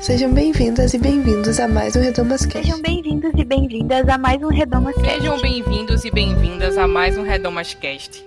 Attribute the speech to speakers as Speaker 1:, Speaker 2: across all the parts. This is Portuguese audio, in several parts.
Speaker 1: Sejam bem-vindas e bem-vindos a mais um Redomas Cast.
Speaker 2: Sejam bem-vindos e bem-vindas a mais um Redomas Cast.
Speaker 3: Sejam bem-vindos e bem-vindas a mais um Redomas Cast.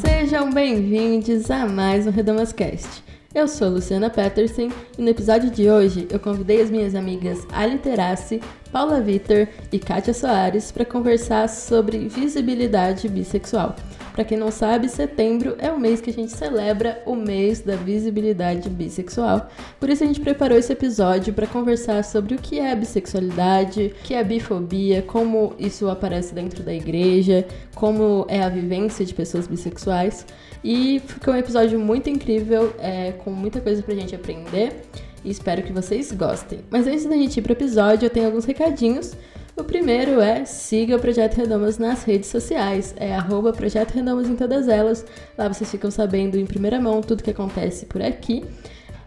Speaker 4: Sejam bem-vindos a mais um Redomas Cast. Eu sou Luciana Peterson e no episódio de hoje eu convidei as minhas amigas Ali Terassi, Paula Vitor e Kátia Soares para conversar sobre visibilidade bissexual. Para quem não sabe, setembro é o mês que a gente celebra o mês da visibilidade bissexual. Por isso a gente preparou esse episódio para conversar sobre o que é bissexualidade, o que é bifobia, como isso aparece dentro da igreja, como é a vivência de pessoas bissexuais. E ficou um episódio muito incrível, é, com muita coisa pra gente aprender. E espero que vocês gostem. Mas antes da gente ir pro episódio, eu tenho alguns recadinhos. O primeiro é siga o Projeto Redomas nas redes sociais. É arroba Projeto Redomas em todas elas. Lá vocês ficam sabendo em primeira mão tudo que acontece por aqui.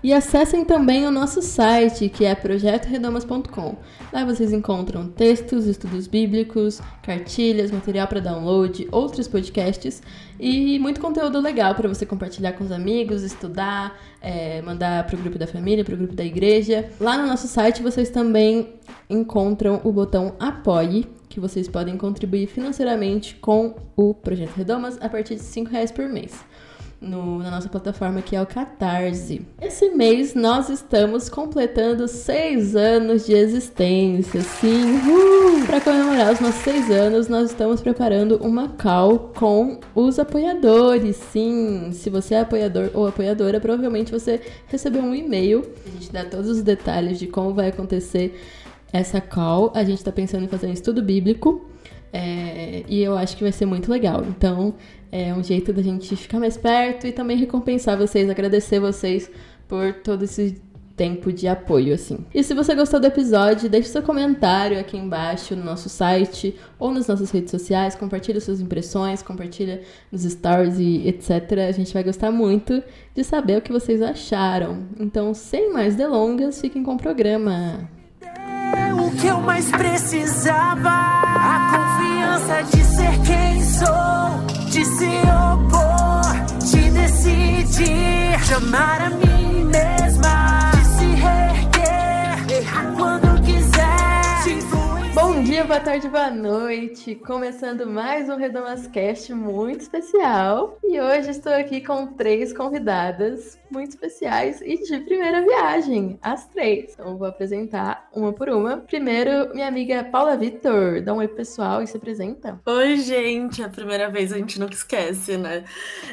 Speaker 4: E acessem também o nosso site, que é projetoredomas.com. Lá vocês encontram textos, estudos bíblicos, cartilhas, material para download, outros podcasts e muito conteúdo legal para você compartilhar com os amigos, estudar, é, mandar para o grupo da família, para o grupo da igreja. Lá no nosso site vocês também encontram o botão Apoie, que vocês podem contribuir financeiramente com o Projeto Redomas a partir de R$ reais por mês no, na nossa plataforma que é o Catarse. Esse mês nós estamos completando seis anos de existência, sim! Uh! Para comemorar os nossos seis anos, nós estamos preparando uma call com os apoiadores, sim! Se você é apoiador ou apoiadora, provavelmente você recebeu um e-mail. A gente dá todos os detalhes de como vai acontecer essa call. A gente está pensando em fazer um estudo bíblico. É, e eu acho que vai ser muito legal. Então, é um jeito da gente ficar mais perto e também recompensar vocês, agradecer vocês por todo esse tempo de apoio, assim. E se você gostou do episódio, deixe seu comentário aqui embaixo no nosso site ou nas nossas redes sociais, compartilhe suas impressões, compartilha nos stories e etc. A gente vai gostar muito de saber o que vocês acharam. Então, sem mais delongas, fiquem com o programa.
Speaker 5: O que eu mais precisava, a confiança de ser quem sou de se opor, de decidir, de amar a mim mesma,
Speaker 4: boa tarde, boa noite. Começando mais um Redomascast muito especial. E hoje estou aqui com três convidadas muito especiais e de primeira viagem, as três. Então vou apresentar uma por uma. Primeiro, minha amiga Paula Vitor. Dá um oi pessoal e se apresenta.
Speaker 6: Oi, gente. É a primeira vez a gente nunca esquece, né?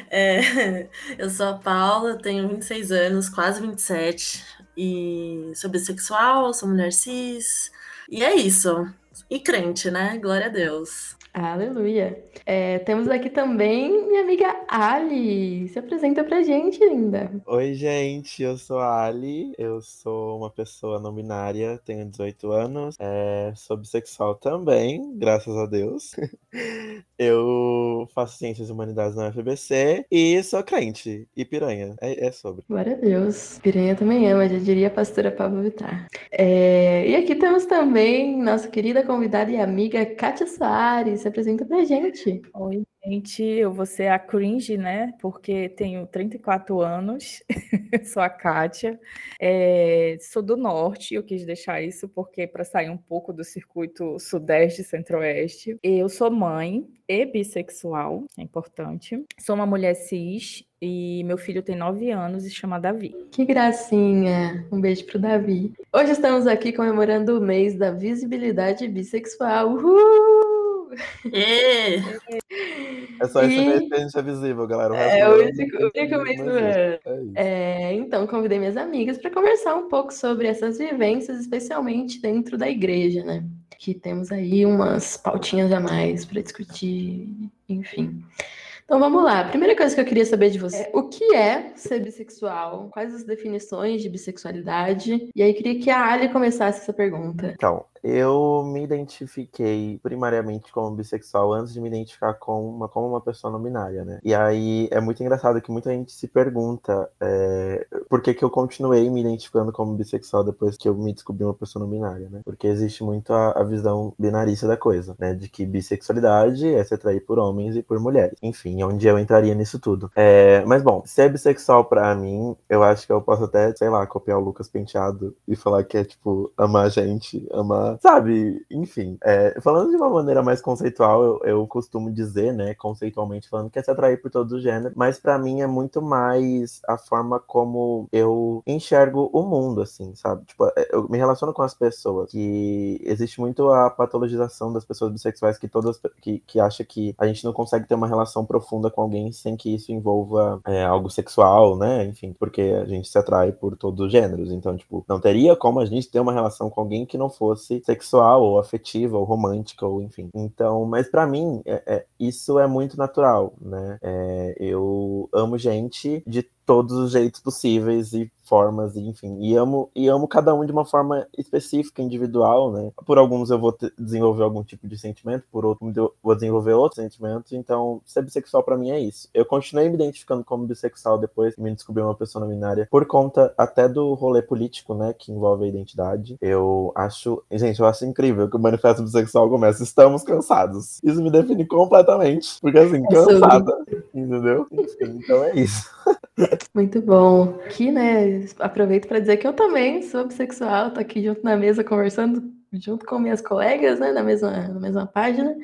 Speaker 6: É... Eu sou a Paula, tenho 26 anos, quase 27. E sou bissexual, sou mulher cis. E é isso. E crente, né? Glória a Deus.
Speaker 4: Aleluia. É, temos aqui também minha amiga Ali. Se apresenta pra gente, linda.
Speaker 7: Oi, gente. Eu sou a Ali. Eu sou uma pessoa não binária, tenho 18 anos. É, sou bissexual também, graças a Deus. eu faço ciências e humanidades na UFBC e sou crente. E piranha. É, é sobre.
Speaker 4: Glória a Deus. Piranha também ama, já diria a pastora Pablo Vittar. É, e aqui temos também nossa querida convidada e amiga Kátia Soares se apresenta pra gente.
Speaker 8: Oi, gente, eu vou ser a cringe, né? Porque tenho 34 anos, sou a Kátia, é, sou do norte, eu quis deixar isso porque para sair um pouco do circuito sudeste e centro-oeste. Eu sou mãe e bissexual, é importante. Sou uma mulher cis e meu filho tem 9 anos e chama Davi.
Speaker 4: Que gracinha! Um beijo pro Davi. Hoje estamos aqui comemorando o mês da visibilidade bissexual. Uhul!
Speaker 6: É.
Speaker 7: é só esse mês que a gente é visível, galera.
Speaker 4: É o único mês do ano. É, então, convidei minhas amigas para conversar um pouco sobre essas vivências, especialmente dentro da igreja, né? Que temos aí umas pautinhas a mais para discutir, enfim. Então vamos lá. A primeira coisa que eu queria saber de você é o que é ser bissexual? Quais as definições de bissexualidade? E aí queria que a Ali começasse essa pergunta.
Speaker 7: Então, eu me identifiquei primariamente como bissexual antes de me identificar com uma, como uma pessoa não binária, né? E aí é muito engraçado que muita gente se pergunta é, por que, que eu continuei me identificando como bissexual depois que eu me descobri uma pessoa não binária, né? Porque existe muito a, a visão binarista da coisa, né? De que bissexualidade é se atrair por homens e por mulheres. Enfim, onde eu entraria nisso tudo. É, mas bom, ser bissexual pra mim, eu acho que eu posso até, sei lá, copiar o Lucas Penteado e falar que é tipo amar a gente, amar, sabe? Enfim, é, falando de uma maneira mais conceitual, eu, eu, costumo dizer, né, conceitualmente falando, que é se atrair por todo o gênero, mas para mim é muito mais a forma como eu enxergo o mundo, assim, sabe? Tipo, é, eu me relaciono com as pessoas, que existe muito a patologização das pessoas bissexuais que todas que, que acha que a gente não consegue ter uma relação profunda com alguém sem que isso envolva é, algo sexual, né? Enfim, porque a gente se atrai por todos os gêneros. Então, tipo, não teria como a gente ter uma relação com alguém que não fosse sexual ou afetiva ou romântica ou enfim. Então, mas para mim é, é, isso é muito natural, né? É, eu amo gente de todos os jeitos possíveis e formas, enfim. E amo, e amo cada um de uma forma específica, individual, né? Por alguns eu vou desenvolver algum tipo de sentimento, por outros eu vou desenvolver outros sentimentos. Então, ser bissexual para mim é isso. Eu continuei me identificando como bissexual depois que me descobri uma pessoa não binária, por conta até do rolê político, né? Que envolve a identidade. Eu acho. Gente, eu acho incrível que o manifesto bissexual começa. Estamos cansados. Isso me define completamente. Porque assim, cansada. Entendeu? Enfim, então é isso.
Speaker 4: Muito bom. Aqui, né, aproveito para dizer que eu também sou bissexual, tô aqui junto na mesa conversando junto com minhas colegas, né, na mesma, na mesma página.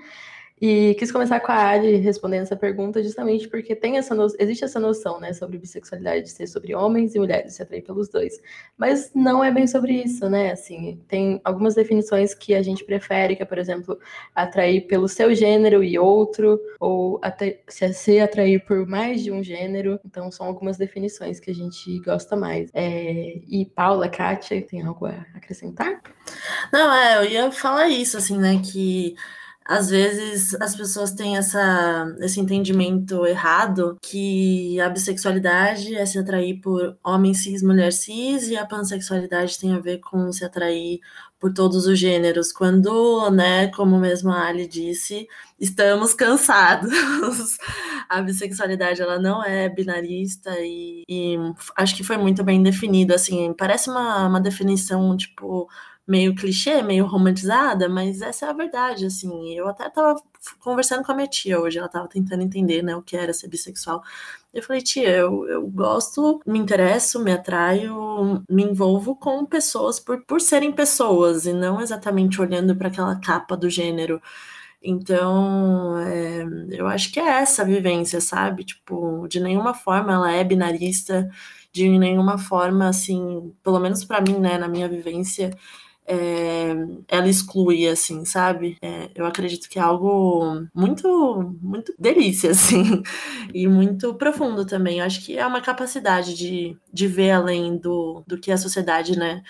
Speaker 4: E quis começar com a Ali respondendo essa pergunta justamente porque tem essa no... existe essa noção, né, sobre bissexualidade ser sobre homens e mulheres, se atrair pelos dois. Mas não é bem sobre isso, né? Assim, tem algumas definições que a gente prefere, que é, por exemplo, atrair pelo seu gênero e outro, ou até se atrair por mais de um gênero. Então, são algumas definições que a gente gosta mais. É... E Paula, Kátia, tem algo a acrescentar?
Speaker 6: Não, é, eu ia falar isso, assim, né, que às vezes as pessoas têm essa, esse entendimento errado que a bissexualidade é se atrair por homem cis, mulher cis, e a pansexualidade tem a ver com se atrair por todos os gêneros, quando, né, como mesmo a Ali disse, estamos cansados. a bissexualidade, ela não é binarista e, e acho que foi muito bem definido, assim, parece uma, uma definição, tipo, meio clichê, meio romantizada, mas essa é a verdade, assim. Eu até tava conversando com a minha tia hoje, ela tava tentando entender, né, o que era ser bissexual. Eu falei, tia, eu, eu gosto, me interesso, me atraio, me envolvo com pessoas por, por serem pessoas e não exatamente olhando para aquela capa do gênero. Então, é, eu acho que é essa a vivência, sabe? Tipo, de nenhuma forma ela é binarista, de nenhuma forma, assim, pelo menos para mim, né, na minha vivência, é, ela exclui, assim, sabe? É, eu acredito que é algo muito, muito delícia, assim, e muito profundo também. Eu acho que é uma capacidade de, de ver além do, do que a sociedade, né?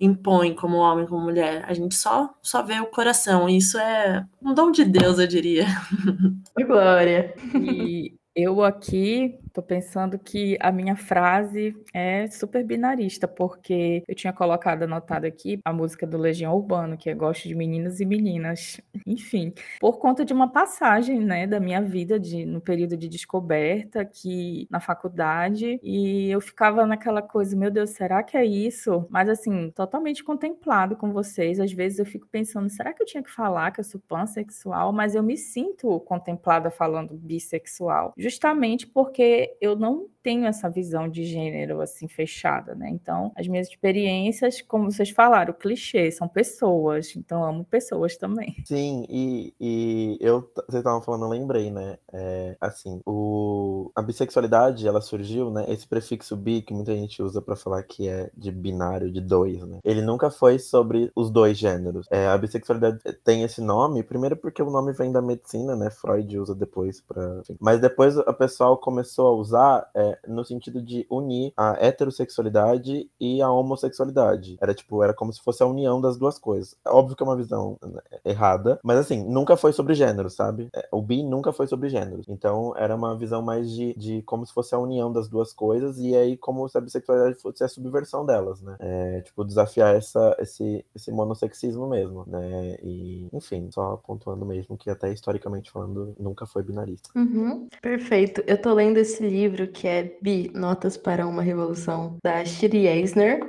Speaker 6: impõe como homem, como mulher. A gente só só vê o coração. E isso é um dom de Deus, eu diria.
Speaker 4: Glória.
Speaker 8: E eu aqui tô pensando que a minha frase é super binarista, porque eu tinha colocado anotado aqui a música do Legião Urbano, que é Gosto de Meninos e Meninas. Enfim, por conta de uma passagem, né, da minha vida de, no período de descoberta, que na faculdade, e eu ficava naquela coisa, meu Deus, será que é isso? Mas assim, totalmente contemplado com vocês. Às vezes eu fico pensando, será que eu tinha que falar que eu sou pansexual? Mas eu me sinto contemplada falando bissexual justamente porque eu não tenho essa visão de gênero assim fechada, né? Então, as minhas experiências, como vocês falaram, clichê, são pessoas, então amo pessoas também.
Speaker 7: Sim, e, e eu, vocês estavam falando, eu lembrei, né? É, assim, o, a bissexualidade, ela surgiu, né? Esse prefixo bi que muita gente usa para falar que é de binário, de dois, né? Ele nunca foi sobre os dois gêneros. É, a bissexualidade tem esse nome, primeiro porque o nome vem da medicina, né? Freud usa depois para, mas depois a pessoal começou a usar é, no sentido de unir a heterossexualidade e a homossexualidade. Era tipo, era como se fosse a união das duas coisas. É óbvio que é uma visão né, errada, mas assim, nunca foi sobre gênero, sabe? É, o bi nunca foi sobre gênero. Então era uma visão mais de, de como se fosse a união das duas coisas, e aí como se a bissexualidade fosse a subversão delas, né? É, tipo, desafiar essa, esse, esse monossexismo mesmo, né? E, enfim, só pontuando mesmo que até historicamente falando, nunca foi binarista.
Speaker 4: Uhum, perfeito. Eu tô lendo esse livro que é Bi, Notas para uma Revolução, da Shiri Eisner.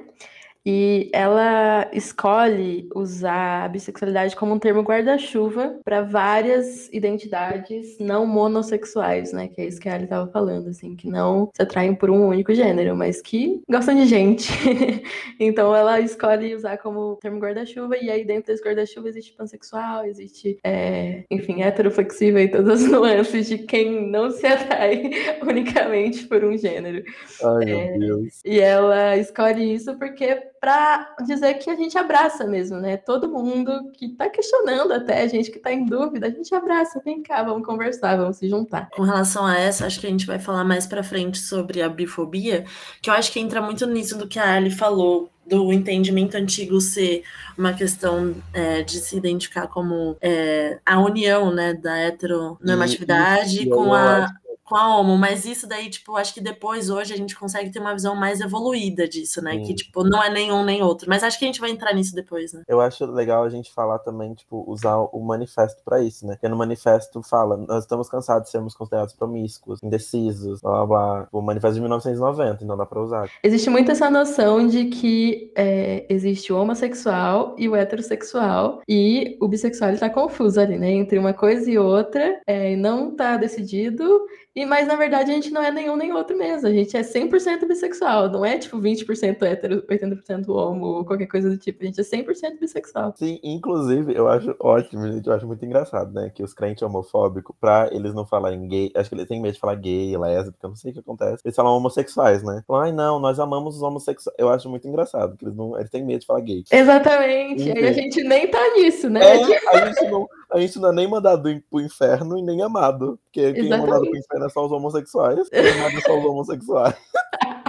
Speaker 4: E ela escolhe usar a bissexualidade como um termo guarda-chuva para várias identidades não monossexuais, né? Que é isso que a Ali estava falando, assim, que não se atraem por um único gênero, mas que gostam de gente. então ela escolhe usar como termo guarda-chuva, e aí dentro desse guarda-chuva existe pansexual, existe, é, enfim, heteroflexível e todas as nuances de quem não se atrai unicamente por um gênero.
Speaker 7: Ai, é, meu Deus.
Speaker 4: E ela escolhe isso porque para dizer que a gente abraça mesmo, né? Todo mundo que está questionando até, a gente que está em dúvida, a gente abraça, vem cá, vamos conversar, vamos se juntar.
Speaker 6: Com relação a essa, acho que a gente vai falar mais para frente sobre a bifobia, que eu acho que entra muito nisso do que a Ali falou, do entendimento antigo ser uma questão é, de se identificar como é, a união né, da heteronormatividade e, e, com a, com a Homo, mas isso daí, tipo, acho que depois, hoje, a gente consegue ter uma visão mais evoluída disso, né? Sim. Que, tipo, não é nenhum nem outro. Mas acho que a gente vai entrar nisso depois, né?
Speaker 7: Eu acho legal a gente falar também, tipo, usar o manifesto para isso, né? Porque no manifesto fala, nós estamos cansados de sermos considerados promíscuos, indecisos, blá blá blá. O manifesto de 1990, então dá pra usar.
Speaker 4: Existe muito essa noção de que é, existe o homossexual e o heterossexual, e o bissexual está confuso ali, né? Entre uma coisa e outra, é, não tá decidido, e, mas na verdade a gente não é nenhum nem outro mesmo. A gente é 100% bissexual. Não é tipo 20% hétero, 80% homo, ou qualquer coisa do tipo. A gente é 100% bissexual.
Speaker 7: Sim, inclusive eu acho ótimo, gente. Eu acho muito engraçado, né? Que os crentes homofóbicos, pra eles não falarem gay, acho que eles têm medo de falar gay, lésbica, não sei o que acontece. Eles falam homossexuais, né? Falam, ai não, nós amamos os homossexuais. Eu acho muito engraçado, que eles, não, eles têm medo de falar gay.
Speaker 4: Exatamente. Aí a gente nem tá nisso, né?
Speaker 7: É, a gente não a gente não é nem mandado pro inferno e nem amado. Porque quem é mandado pro inferno é só os homossexuais, quem é amado é só os homossexuais.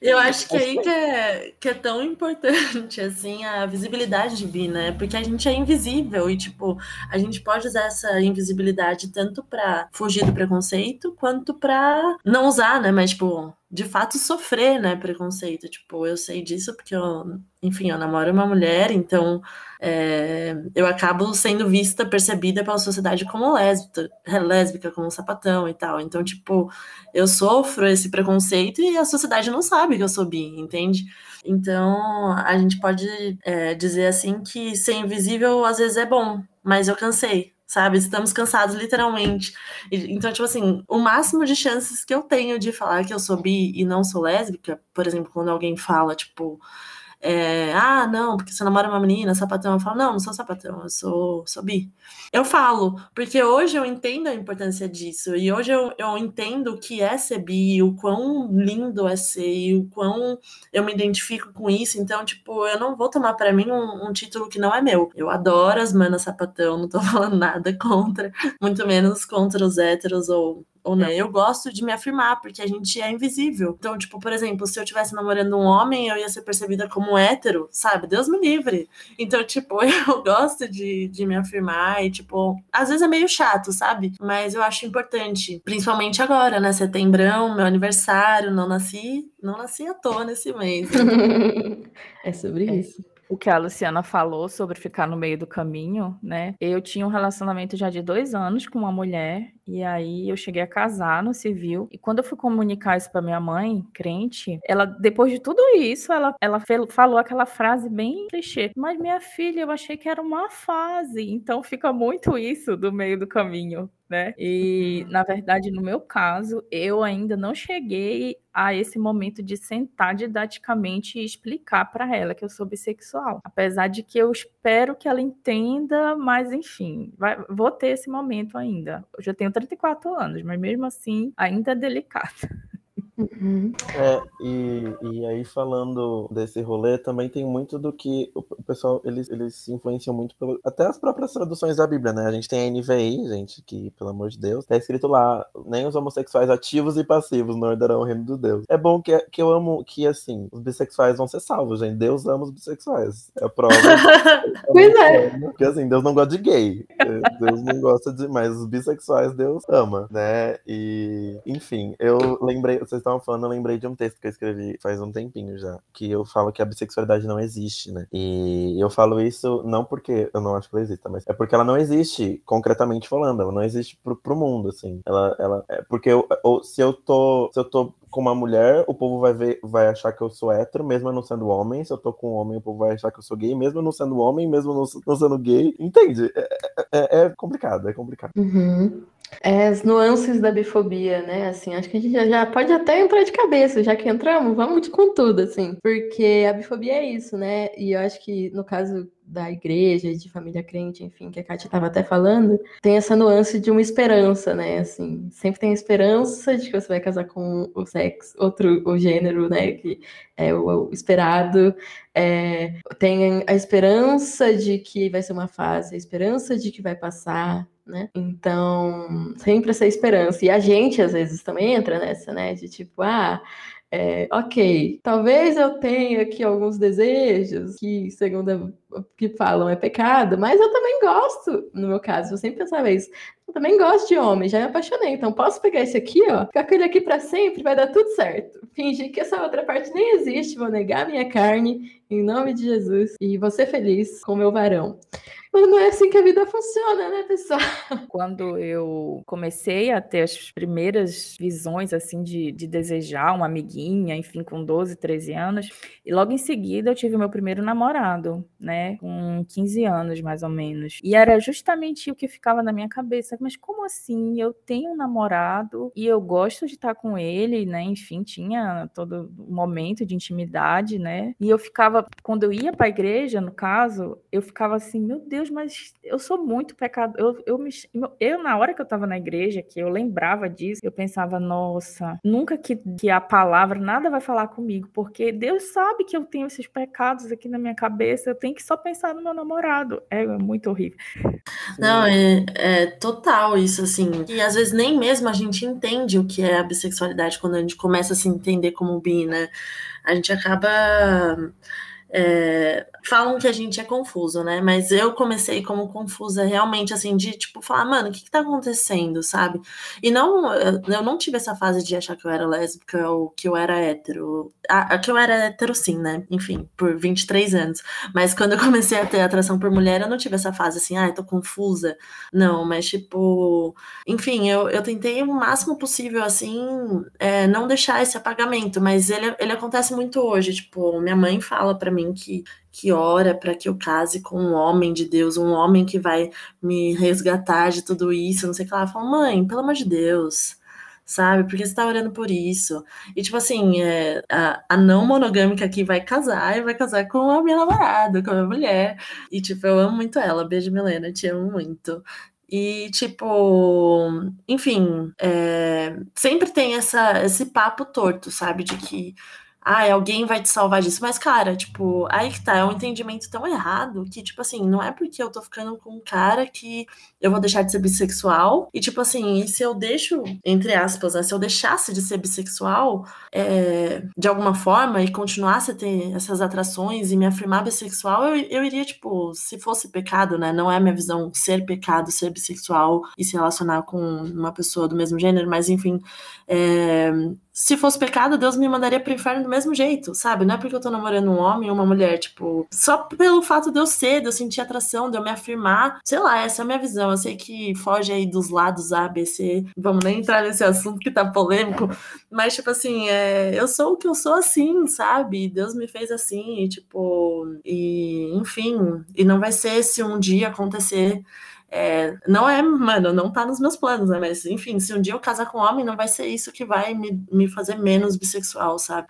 Speaker 6: Eu acho que aí que é, que é tão importante, assim, a visibilidade de bi, né? Porque a gente é invisível e, tipo, a gente pode usar essa invisibilidade tanto para fugir do preconceito, quanto para não usar, né? Mas, tipo, de fato sofrer, né, preconceito. Tipo, eu sei disso porque eu, enfim, eu namoro uma mulher, então é, eu acabo sendo vista, percebida pela sociedade como lésbica, lésbica, como sapatão e tal. Então, tipo, eu sofro esse preconceito e a sociedade não sabe que eu sou bi, entende? Então, a gente pode é, dizer assim que ser invisível às vezes é bom, mas eu cansei, sabe? Estamos cansados, literalmente. Então, tipo assim, o máximo de chances que eu tenho de falar que eu sou bi e não sou lésbica, por exemplo, quando alguém fala, tipo, é, ah, não, porque você namora uma menina, sapatão. Eu falo, não, não sou sapatão, eu sou, sou bi. Eu falo, porque hoje eu entendo a importância disso, e hoje eu, eu entendo o que é ser bi, o quão lindo é ser, e o quão eu me identifico com isso. Então, tipo, eu não vou tomar para mim um, um, título que não é meu. Eu adoro as manas sapatão, não tô falando nada contra, muito menos contra os héteros ou ou não. Eu gosto de me afirmar, porque a gente é invisível. Então, tipo, por exemplo, se eu estivesse namorando um homem, eu ia ser percebida como hétero, sabe? Deus me livre. Então, tipo, eu gosto de, de me afirmar e, tipo, às vezes é meio chato, sabe? Mas eu acho importante, principalmente agora, né? Setembrão, meu aniversário, não nasci, não nasci à toa nesse mês.
Speaker 4: é sobre é. isso
Speaker 8: o que a Luciana falou sobre ficar no meio do caminho, né? Eu tinha um relacionamento já de dois anos com uma mulher, e aí eu cheguei a casar no civil. E quando eu fui comunicar isso para minha mãe, crente, ela, depois de tudo isso, ela, ela falou aquela frase bem clichê. Mas minha filha, eu achei que era uma fase. Então fica muito isso do meio do caminho né? E, na verdade, no meu caso, eu ainda não cheguei a esse momento de sentar didaticamente e explicar para ela que eu sou bissexual. Apesar de que eu espero que ela entenda, mas enfim, vai, vou ter esse momento ainda. Eu já tenho 34 anos, mas mesmo assim, ainda é delicado.
Speaker 4: Uhum.
Speaker 7: É, e, e aí falando desse rolê, também tem muito do que o pessoal, eles, eles se influenciam muito pelo, até as próprias traduções da Bíblia, né? A gente tem a NVI, gente, que, pelo amor de Deus, tá escrito lá, nem os homossexuais ativos e passivos não herdarão o reino do Deus. É bom que, que eu amo que, assim, os bissexuais vão ser salvos, gente. Deus ama os bissexuais. É a prova.
Speaker 4: Pois é.
Speaker 7: Porque, assim, Deus não gosta de gay. Deus não gosta de, mas os bissexuais Deus ama, né? E, enfim, eu lembrei, vocês estavam falando, eu lembrei de um texto que eu escrevi faz um tempinho já, que eu falo que a bissexualidade não existe, né? E eu falo isso não porque eu não acho que ela exista, mas é porque ela não existe, concretamente falando, ela não existe pro, pro mundo, assim. Ela, ela, é porque eu, eu- se eu tô, se eu tô com uma mulher, o povo vai ver, vai achar que eu sou hétero, mesmo eu não sendo homem. Se eu tô com um homem, o povo vai achar que eu sou gay, mesmo eu não sendo homem, mesmo eu não, não sendo gay. Entende? É, é- é complicado, é complicado.
Speaker 4: Uhum. É, as nuances da bifobia, né? Assim, acho que a gente já, pode até entrar de cabeça, já que entramos, vamos com tudo, assim. Porque a bifobia é isso, né? E eu acho que no caso da igreja, de família crente, enfim, que a Kátia estava até falando, tem essa nuance de uma esperança, né? Assim, sempre tem a esperança de que você vai casar com o sexo, outro, o gênero, né? Que é o, o esperado. É, tem a esperança de que vai ser uma fase, a esperança de que vai passar, né? Então, sempre essa esperança. E a gente, às vezes, também entra nessa, né? De tipo, ah, é, ok, talvez eu tenha aqui alguns desejos que, segundo o que falam, é pecado, mas eu também gosto, no meu caso, eu sempre pensava isso. Eu também gosto de homem, já me apaixonei, então posso pegar esse aqui, ó, ficar com ele aqui pra sempre, vai dar tudo certo. Fingir que essa outra parte nem existe, vou negar minha carne em nome de Jesus e vou ser feliz com meu varão. Mas não é assim que a vida funciona, né, pessoal?
Speaker 8: Quando eu comecei a ter as primeiras visões, assim, de, de desejar uma amiguinha, enfim, com 12, 13 anos, e logo em seguida eu tive o meu primeiro namorado, né, com 15 anos, mais ou menos. E era justamente o que ficava na minha cabeça, mas como assim? Eu tenho um namorado e eu gosto de estar com ele, né, enfim, tinha todo momento de intimidade, né, e eu ficava, quando eu ia para a igreja, no caso, eu ficava assim, meu Deus, mas eu sou muito pecador. Eu, eu, me, eu, na hora que eu estava na igreja, que eu lembrava disso, eu pensava, nossa, nunca que, que a palavra, nada vai falar comigo, porque Deus sabe que eu tenho esses pecados aqui na minha cabeça, eu tenho que só pensar no meu namorado. É muito horrível.
Speaker 6: Não, é, é total isso, assim. E às vezes nem mesmo a gente entende o que é a bissexualidade quando a gente começa a se entender como bi, né? A gente acaba. É, falam que a gente é confuso, né? Mas eu comecei como confusa realmente, assim, de tipo, falar, mano, o que que tá acontecendo, sabe? E não, eu eu não tive essa fase de achar que eu era lésbica ou que eu era hétero. Que eu era hétero, sim, né? Enfim, por 23 anos. Mas quando eu comecei a ter atração por mulher, eu não tive essa fase assim, ai, tô confusa. Não, mas tipo, enfim, eu, eu tentei o máximo possível, assim, é, não deixar esse apagamento, mas ele, ele acontece muito hoje. Tipo, minha mãe fala pra mim que, que ora para que eu case com um homem de Deus, um homem que vai me resgatar de tudo isso, não sei o que lá. Eu falo, mãe, pelo amor de Deus. Sabe? Porque você tá orando por isso. E, tipo assim, é, a, a não monogâmica aqui vai casar e vai casar com a minha namorada, com a minha mulher. E, tipo, eu amo muito ela. Beijo, Milena, te amo muito. E, tipo, enfim, é, sempre tem essa, esse papo torto, sabe? De que, ai, alguém vai te salvar disso. Mas, cara, tipo, aí que tá, é um entendimento tão errado que, tipo assim, não é porque eu tô ficando com um cara que eu vou deixar de ser bissexual. E, tipo assim, e se eu deixo, entre aspas, né, se eu deixasse de ser bissexual é, de alguma forma e continuasse a ter essas atrações e me afirmar bissexual, eu, eu iria, tipo, se fosse pecado, né? Não é minha visão ser pecado, ser bissexual e se relacionar com uma pessoa do mesmo gênero, mas enfim. é, se fosse pecado, Deus me mandaria pro inferno do mesmo jeito, sabe? Não é porque eu tô namorando um homem ou uma mulher, tipo, só pelo fato de eu ser, de eu sentir atração, de eu me afirmar. Sei lá, essa é a minha visão. Eu sei que foge aí dos lados A, B, C. Vamos nem entrar nesse assunto que tá polêmico. Mas, tipo assim, é, eu sou o que eu sou assim, sabe? Deus me fez assim, e, tipo, e enfim. E não vai ser se um dia acontecer. É, não é, mano, não tá nos meus planos, né? Mas, enfim, se um dia eu casar com um homem, não vai ser isso que vai me, me fazer menos bissexual, sabe?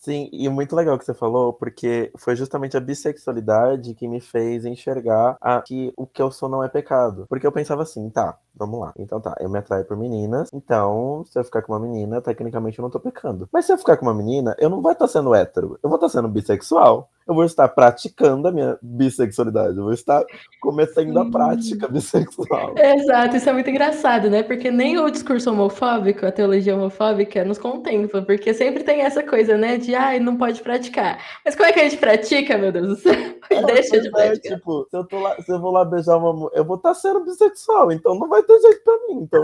Speaker 7: Sim, e muito legal que você falou, porque foi justamente a bissexualidade que me fez enxergar a, que o que eu sou não é pecado. Porque eu pensava assim, tá, vamos lá. Então tá, eu me atraio por meninas, então se eu ficar com uma menina, tecnicamente eu não tô pecando. Mas se eu ficar com uma menina, eu não vou estar sendo hétero, eu vou estar sendo bissexual eu vou estar praticando a minha bissexualidade, eu vou estar começando a prática bissexual.
Speaker 4: Exato, isso é muito engraçado, né? Porque nem o discurso homofóbico, a teologia homofóbica nos contempla, porque sempre tem essa coisa, né, de ai, não pode praticar. Mas como é que a gente pratica, meu Deus do céu?
Speaker 7: É,
Speaker 4: Deixa de
Speaker 7: é,
Speaker 4: praticar.
Speaker 7: tipo, se eu, tô lá, se eu vou lá beijar uma mulher, eu vou estar sendo bissexual, então não vai ter jeito pra mim. Então,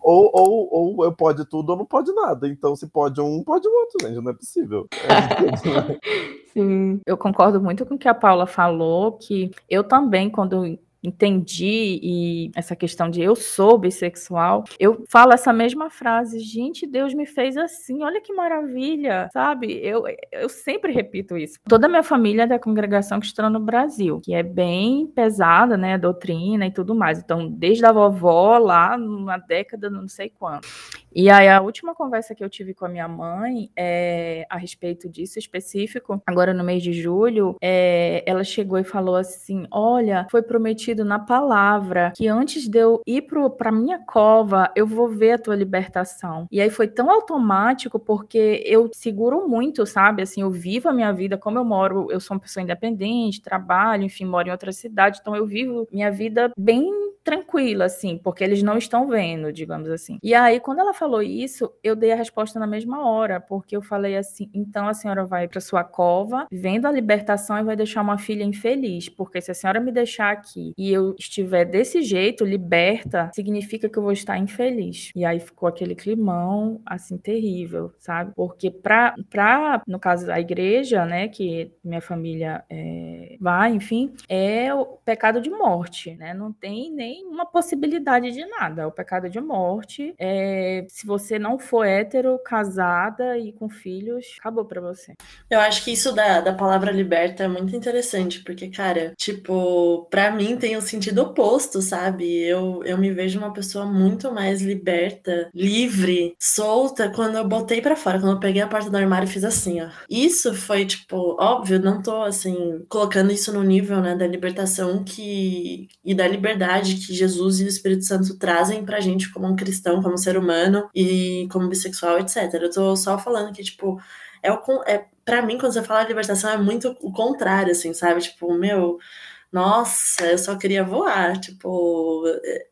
Speaker 7: ou, ou, ou eu pode tudo ou não pode nada. Então, se pode um, pode o outro, gente, não é possível.
Speaker 4: Sim.
Speaker 8: Eu concordo muito com o que a Paula falou, que eu também, quando entendi e essa questão de eu sou bissexual, eu falo essa mesma frase, gente, Deus me fez assim, olha que maravilha, sabe? Eu, eu sempre repito isso. Toda a minha família é da congregação cristã no Brasil, que é bem pesada, né, a doutrina e tudo mais. Então, desde a vovó lá, numa década, não sei quando. E aí, a última conversa que eu tive com a minha mãe é, a respeito disso específico, agora no mês de julho, é, ela chegou e falou assim: Olha, foi prometido na palavra que antes de eu ir para minha cova, eu vou ver a tua libertação. E aí foi tão automático porque eu seguro muito, sabe? Assim, eu vivo a minha vida como eu moro, eu sou uma pessoa independente, trabalho, enfim, moro em outra cidade, então eu vivo minha vida bem tranquila, assim, porque eles não estão vendo, digamos assim. E aí, quando ela falou isso, eu dei a resposta na mesma hora, porque eu falei assim: então a senhora vai para sua cova, vendo a libertação e vai deixar uma filha infeliz, porque se a senhora me deixar aqui e eu estiver desse jeito, liberta, significa que eu vou estar infeliz. E aí ficou aquele climão, assim, terrível, sabe? Porque pra, pra no caso da igreja, né, que minha família é, vai, enfim, é o pecado de morte, né? Não tem nem uma possibilidade de nada. É o pecado de morte. É, se você não for hétero, casada e com filhos, acabou pra você.
Speaker 6: Eu acho que isso da, da palavra liberta é muito interessante, porque, cara, tipo, pra mim tem o sentido oposto, sabe? Eu, eu me vejo uma pessoa muito mais liberta, livre, solta, quando eu botei pra fora, quando eu peguei a porta do armário e fiz assim, ó. Isso foi, tipo, óbvio, não tô, assim, colocando isso no nível, né, da libertação que e da liberdade que Jesus e o Espírito Santo trazem pra gente como um cristão, como ser humano e como bissexual, etc. Eu tô só falando que, tipo, é, o, é para mim, quando você fala libertação, é muito o contrário, assim, sabe? Tipo, meu, nossa, eu só queria voar. Tipo,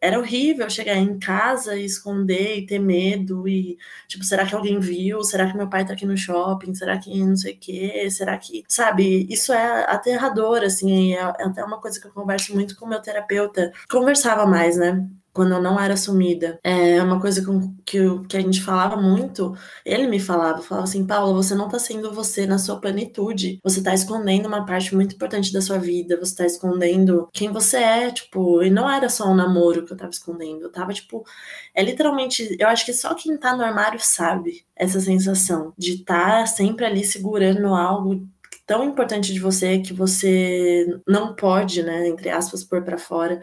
Speaker 6: era horrível chegar em casa e esconder e ter medo. E, tipo, será que alguém viu? Será que meu pai tá aqui no shopping? Será que não sei o quê? Será que. Sabe, isso é aterrador, assim. É, é até uma coisa que eu converso muito com meu terapeuta. Conversava mais, né? Quando eu não era assumida. É uma coisa que, que a gente falava muito, ele me falava, falava assim, Paula, você não tá sendo você na sua plenitude, você tá escondendo uma parte muito importante da sua vida, você tá escondendo quem você é, tipo, e não era só um namoro que eu tava escondendo, eu tava, tipo, é literalmente, eu acho que só quem tá no armário sabe essa sensação de estar tá sempre ali segurando algo tão importante de você que você não pode, né, entre aspas, pôr para fora.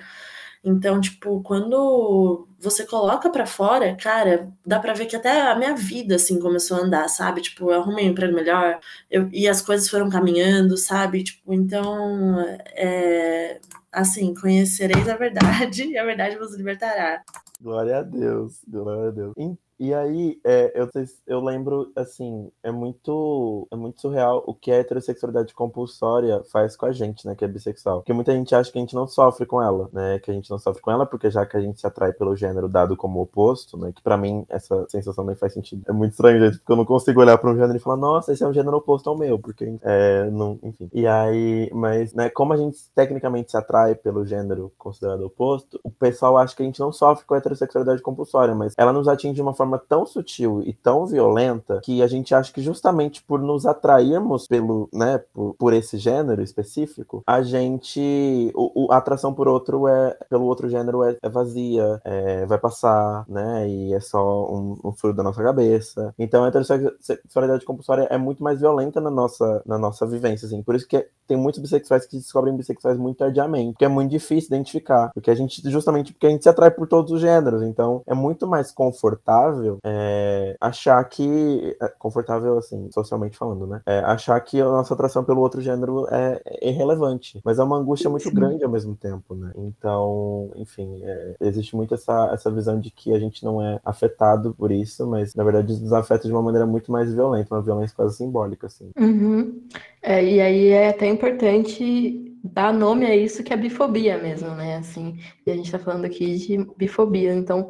Speaker 6: Então, tipo, quando você coloca para fora, cara, dá para ver que até a minha vida, assim, começou a andar, sabe? Tipo, eu arrumei um emprego melhor eu, e as coisas foram caminhando, sabe? Tipo, então, é, assim, conhecereis a verdade e a verdade vos libertará.
Speaker 7: Glória a Deus, glória a Deus. E aí, é, eu, eu lembro, assim, é muito, é muito surreal o que a heterossexualidade compulsória faz com a gente, né, que é bissexual. Porque muita gente acha que a gente não sofre com ela, né, que a gente não sofre com ela porque já que a gente se atrai pelo gênero dado como oposto, né, que para mim essa sensação nem faz sentido. É muito estranho, gente, porque eu não consigo olhar para um gênero e falar, nossa, esse é um gênero oposto ao meu, porque, é, não, enfim. E aí, mas, né, como a gente tecnicamente se atrai pelo gênero considerado oposto, o pessoal acha que a gente não sofre com a heterossexualidade compulsória, mas ela nos atinge de uma forma forma tão sutil e tão violenta que a gente acha que justamente por nos atrairmos pelo, né, por, por esse gênero específico, a gente, o, o, a atração por outro é, pelo outro gênero é, é vazia, é, vai passar, né, e é só um, um furo da nossa cabeça. Então a heterossexualidade compulsória é muito mais violenta na nossa, na nossa vivência, assim. Por isso que tem muitos bissexuais que descobrem bissexuais muito tardiamente, porque é muito difícil identificar, porque a gente, justamente porque a gente se atrai por todos os gêneros, então é muito mais confortável confortável é, achar que. É, confortável, assim, socialmente falando, né? É, achar que a nossa atração pelo outro gênero é, é irrelevante. Mas é uma angústia muito grande ao mesmo tempo, né? Então, enfim, é, existe muito essa, essa visão de que a gente não é afetado por isso, mas na verdade nos afeta de uma maneira muito mais violenta, uma violência quase simbólica, assim.
Speaker 4: Uhum. É, e aí é até importante dar nome a isso que é bifobia mesmo, né? Assim, e a gente está falando aqui de bifobia, então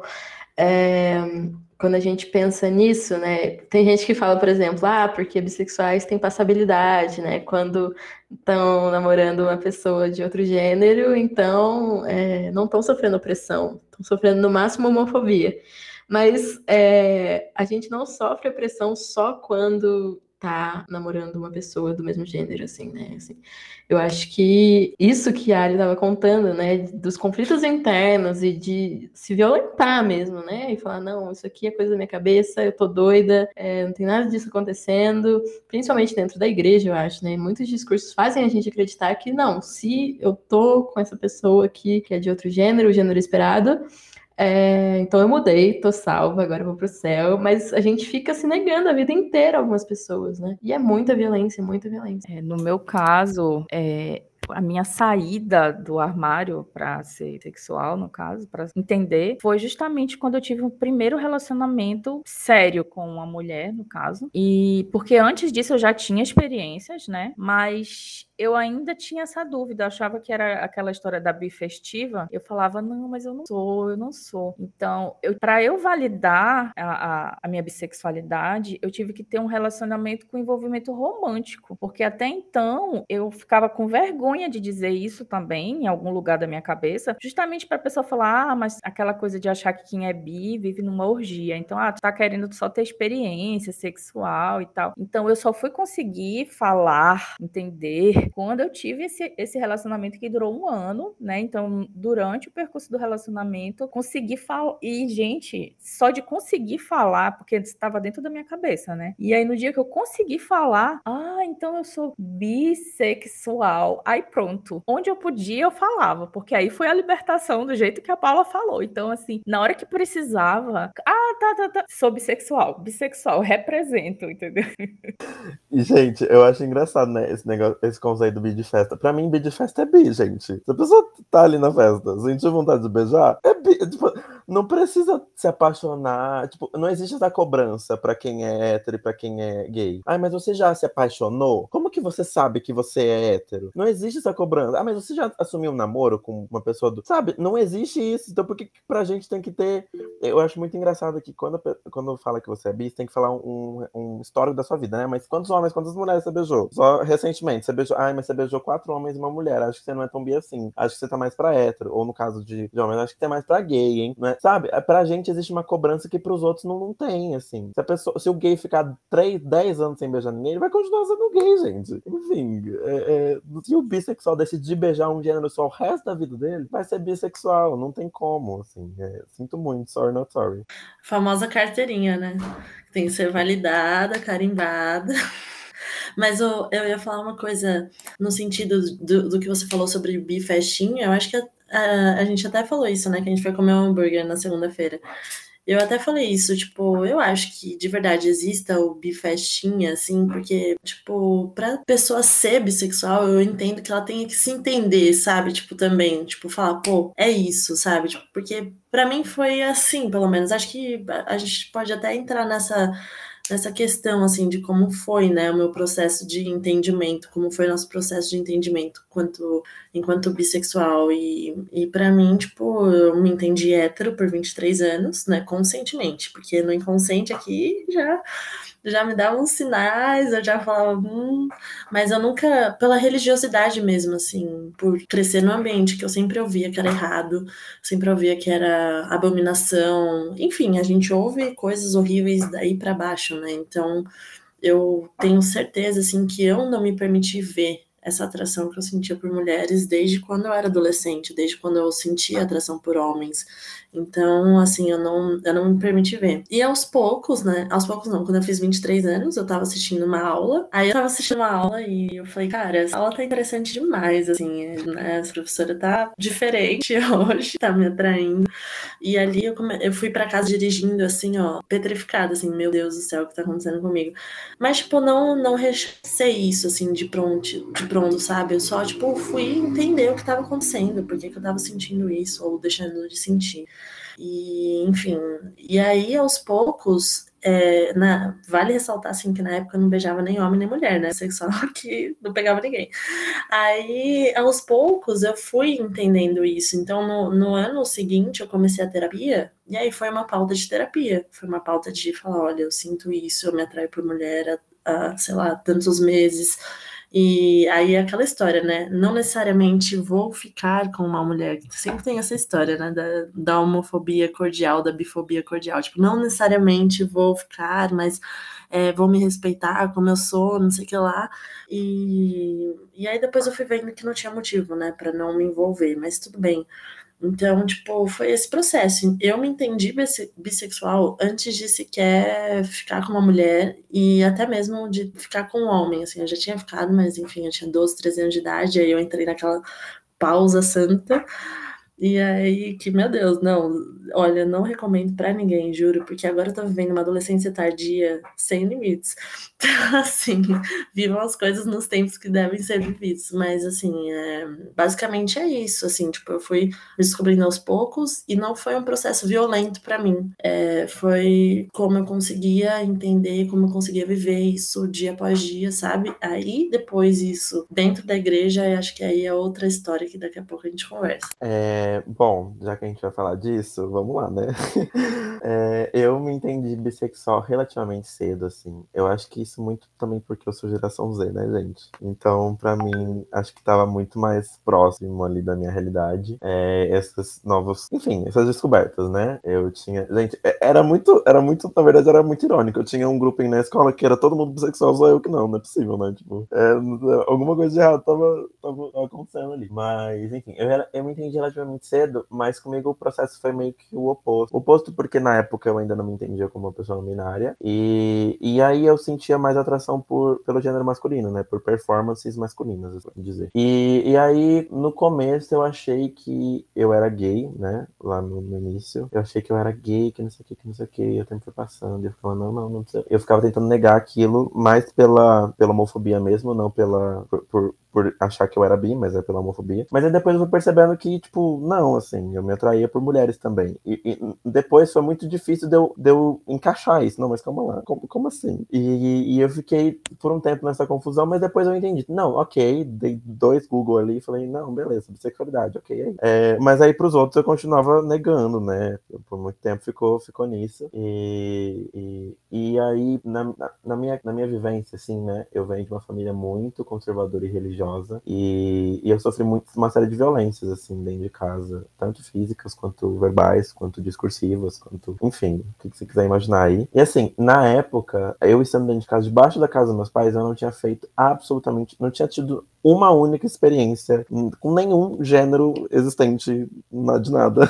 Speaker 4: é, quando a gente pensa nisso, né? Tem gente que fala, por exemplo, ah, porque bissexuais têm passabilidade, né? Quando estão namorando uma pessoa de outro gênero, então é, não estão sofrendo opressão, estão sofrendo no máximo homofobia. Mas é, a gente não sofre opressão só quando tá namorando uma pessoa do mesmo gênero, assim, né? Assim, eu acho que isso que a Ali estava contando, né, dos conflitos internos e de se violentar mesmo, né? E falar, não, isso aqui é coisa da minha cabeça, eu tô doida, é, não tem nada disso acontecendo, principalmente dentro da igreja, eu acho, né? Muitos discursos fazem a gente acreditar que, não, se eu tô com essa pessoa aqui que é de outro gênero, o gênero esperado, é, então eu mudei, tô salva, agora vou pro céu, mas a gente fica se negando a vida inteira algumas pessoas, né? E é muita violência, muita violência.
Speaker 8: É, no meu caso, é, a minha saída do armário para ser sexual, no caso, para entender, foi justamente quando eu tive um primeiro relacionamento sério com uma mulher, no caso. E porque antes disso eu já tinha experiências, né? Mas eu ainda tinha essa dúvida, eu achava que era aquela história da bifestiva. Eu falava, não, mas eu não sou, eu não sou. Então, eu, para eu validar a, a, a, minha bissexualidade, eu tive que ter um relacionamento com envolvimento romântico, porque até então eu ficava com vergonha de dizer isso também, em algum lugar da minha cabeça, justamente para a pessoa falar, ah, mas aquela coisa de achar que quem é bi vive numa orgia. Então, ah, tu tá querendo só ter experiência sexual e tal. Então, eu só fui conseguir falar, entender quando eu tive esse, esse relacionamento que durou um ano, né? Então, durante o percurso do relacionamento, consegui falar. E, gente, só de conseguir falar, porque estava dentro da minha cabeça, né? E aí, no dia que eu consegui falar, ah, então eu sou bissexual. Aí pronto. Onde eu podia, eu falava, porque aí foi a libertação do jeito que a Paula falou. Então, assim, na hora que precisava, ah, tá, tá, tá. Sou bissexual. Bissexual, represento, entendeu?
Speaker 7: E, gente, eu acho engraçado, né? Esse negócio, esse conceito aí do bi de festa. Pra mim, bi de festa é bi, gente. Se a pessoa tá ali na festa, sentir vontade de beijar, é bi. Tipo, não precisa se apaixonar. Tipo, não existe essa cobrança pra quem é hétero e pra quem é gay. Ai, mas você já se apaixonou? Como que você sabe que você é hétero? Não existe essa cobrança. Ah, mas você já assumiu um namoro com uma pessoa do. Sabe? Não existe isso. Então, por que pra gente tem que ter. Eu acho muito engraçado que quando, quando fala que você é bi, você tem que falar um, um histórico da sua vida, né? Mas quantos homens, quantas mulheres você beijou? Só recentemente, você beijou. Ai, mas você beijou quatro homens e uma mulher. Acho que você não é tão bi assim. Acho que você tá mais pra hétero. Ou no caso de, de homens, acho que você é mais pra gay, hein? Não é? Sabe? É, pra gente existe uma cobrança que pros outros não, não tem, assim. Se, a pessoa, se o gay ficar 3, 10 anos sem beijar ninguém, ele vai continuar sendo gay, gente. Enfim, é, é, se o bissexual decidir beijar um gênero só o resto da vida dele, vai ser bissexual, não tem como, assim. É, sinto muito, sorry, not sorry.
Speaker 6: Famosa carteirinha, né? Tem que ser validada, carimbada. Mas eu, eu ia falar uma coisa no sentido do, do que você falou sobre bifestinha. Eu acho que a, a, a, gente até falou isso, né? Que a gente foi comer um hambúrguer na segunda-feira. Eu até falei isso, tipo, eu acho que de verdade exista o bifestinha, assim, porque, tipo, pra pessoa ser bissexual, eu entendo que ela tenha que se entender, sabe? Tipo, também, tipo, falar, pô, é isso, sabe? Tipo, porque para mim foi assim, pelo menos. Acho que a gente pode até entrar nessa nessa questão assim de como foi, né, o meu processo de entendimento, como foi nosso processo de entendimento enquanto enquanto bissexual e, e para mim, tipo, eu me entendi hétero por 23 anos, né, conscientemente, porque no inconsciente aqui já já me dava uns sinais, eu já falava, hum, mas eu nunca, pela religiosidade mesmo, assim, por crescer no ambiente que eu sempre ouvia que era errado, sempre ouvia que era abominação, enfim, a gente ouve coisas horríveis daí para baixo, né? Então, eu tenho certeza, assim, que eu não me permiti ver essa atração que eu sentia por mulheres desde quando eu era adolescente, desde quando eu sentia atração por homens. Então, assim, eu não, eu não me permiti ver. E aos poucos, né? Aos poucos não, quando eu fiz 23 anos, eu tava assistindo uma aula. Aí eu tava assistindo uma aula e eu falei, cara, essa aula tá interessante demais, assim, né? Essa professora tá diferente hoje, tá me atraindo. E ali eu, come... eu fui para casa dirigindo, assim, ó, petrificada, assim, meu Deus do céu, o que tá acontecendo comigo? Mas, tipo, não, não rechacei isso, assim, de pronto, de pronto, sabe? Eu só, tipo, fui entender o que tava acontecendo, por que, que eu tava sentindo isso, ou deixando de sentir. E, enfim, e aí aos poucos, é, na, vale ressaltar assim que na época eu não beijava nem homem nem mulher, né? Sexual que não pegava ninguém. Aí, aos poucos, eu fui entendendo isso. Então, no, no ano seguinte, eu comecei a terapia, e aí foi uma pauta de terapia. Foi uma pauta de falar: olha, eu sinto isso, eu me atraio por mulher há, sei lá, tantos meses e aí é aquela história, né? Não necessariamente vou ficar com uma mulher. Sempre tem essa história, né? Da, da homofobia cordial, da bifobia cordial. Tipo, não necessariamente vou ficar, mas é, vou me respeitar como eu sou, não sei o que lá. E, e aí depois eu fui vendo que não tinha motivo, né? Para não me envolver, mas tudo bem. Então, tipo, foi esse processo. Eu me entendi bissexual antes de sequer ficar com uma mulher e até mesmo de ficar com um homem. Assim, eu já tinha ficado, mas enfim, eu tinha 12, 13 anos de idade, aí eu entrei naquela pausa santa. E aí, que, meu Deus, não, olha, não recomendo para ninguém, juro, porque agora eu tô vivendo uma adolescência tardia sem limites. Então, assim, vivam as coisas nos tempos que devem ser vividos. Mas, assim, é, basicamente é isso, assim, tipo, eu fui descobrindo aos poucos e não foi um processo violento para mim. É, foi como eu conseguia entender, como eu conseguia viver isso dia após dia, sabe? Aí, depois isso, dentro da igreja, acho que aí é outra história que daqui a pouco a gente conversa.
Speaker 7: É, bom, já que a gente vai falar disso, vamos lá, né? É, eu me entendi bissexual relativamente cedo, assim. Eu acho que isso muito também porque eu sou geração Z, né, gente? Então, para mim, acho que tava muito mais próximo ali da minha realidade. É, essas novas, enfim, essas descobertas, né? Eu tinha, gente, é, era muito, era muito, na verdade, era muito irônico. Eu tinha um grupo na escola que era todo mundo bissexual, só eu que não, não é possível, né? Tipo, é, alguma coisa de errado tava, tava, acontecendo ali. Mas, enfim, eu, eu me entendi relativamente cedo, mas comigo o processo foi meio que o oposto. O oposto porque na época eu ainda não me entendia como uma pessoa binária. E, e aí eu sentia mais atração por, pelo gênero masculino, né? Por performances masculinas, assim dizer. E, e aí, no começo, eu achei que eu era gay, né? Lá no, no início. Eu achei que eu era gay, que não sei o que, que não sei o que. E o tempo foi passando. E eu ficava, não, não, não sei. Eu ficava tentando negar aquilo, mais pela, pela homofobia mesmo, não pela. por, por por achar que eu era bi, mas é pela homofobia. Mas aí depois eu fui percebendo que, tipo, não, assim, eu me atraía por mulheres também. E, e depois foi muito difícil de eu, de eu, encaixar isso. Não, mas calma lá, como, como assim? E, e, eu fiquei por um tempo nessa confusão, mas depois eu entendi. Não, ok, dei dois Google ali e falei, não, beleza, bissexualidade, ok. Aí. É, mas aí pros outros eu continuava negando, né? Por muito tempo ficou, ficou nisso. E, e, e aí, na, na, minha, na minha vivência, assim, né, eu venho de uma família muito conservadora e religiosa religiosa e, e, eu sofri muito uma série de violências assim dentro de casa, tanto físicas quanto verbais, quanto discursivas, quanto, enfim, o que você quiser imaginar aí. E assim, na época, eu estando dentro de casa, debaixo da casa dos meus pais, eu não tinha feito absolutamente, não tinha tido uma única experiência com nenhum gênero existente de nada.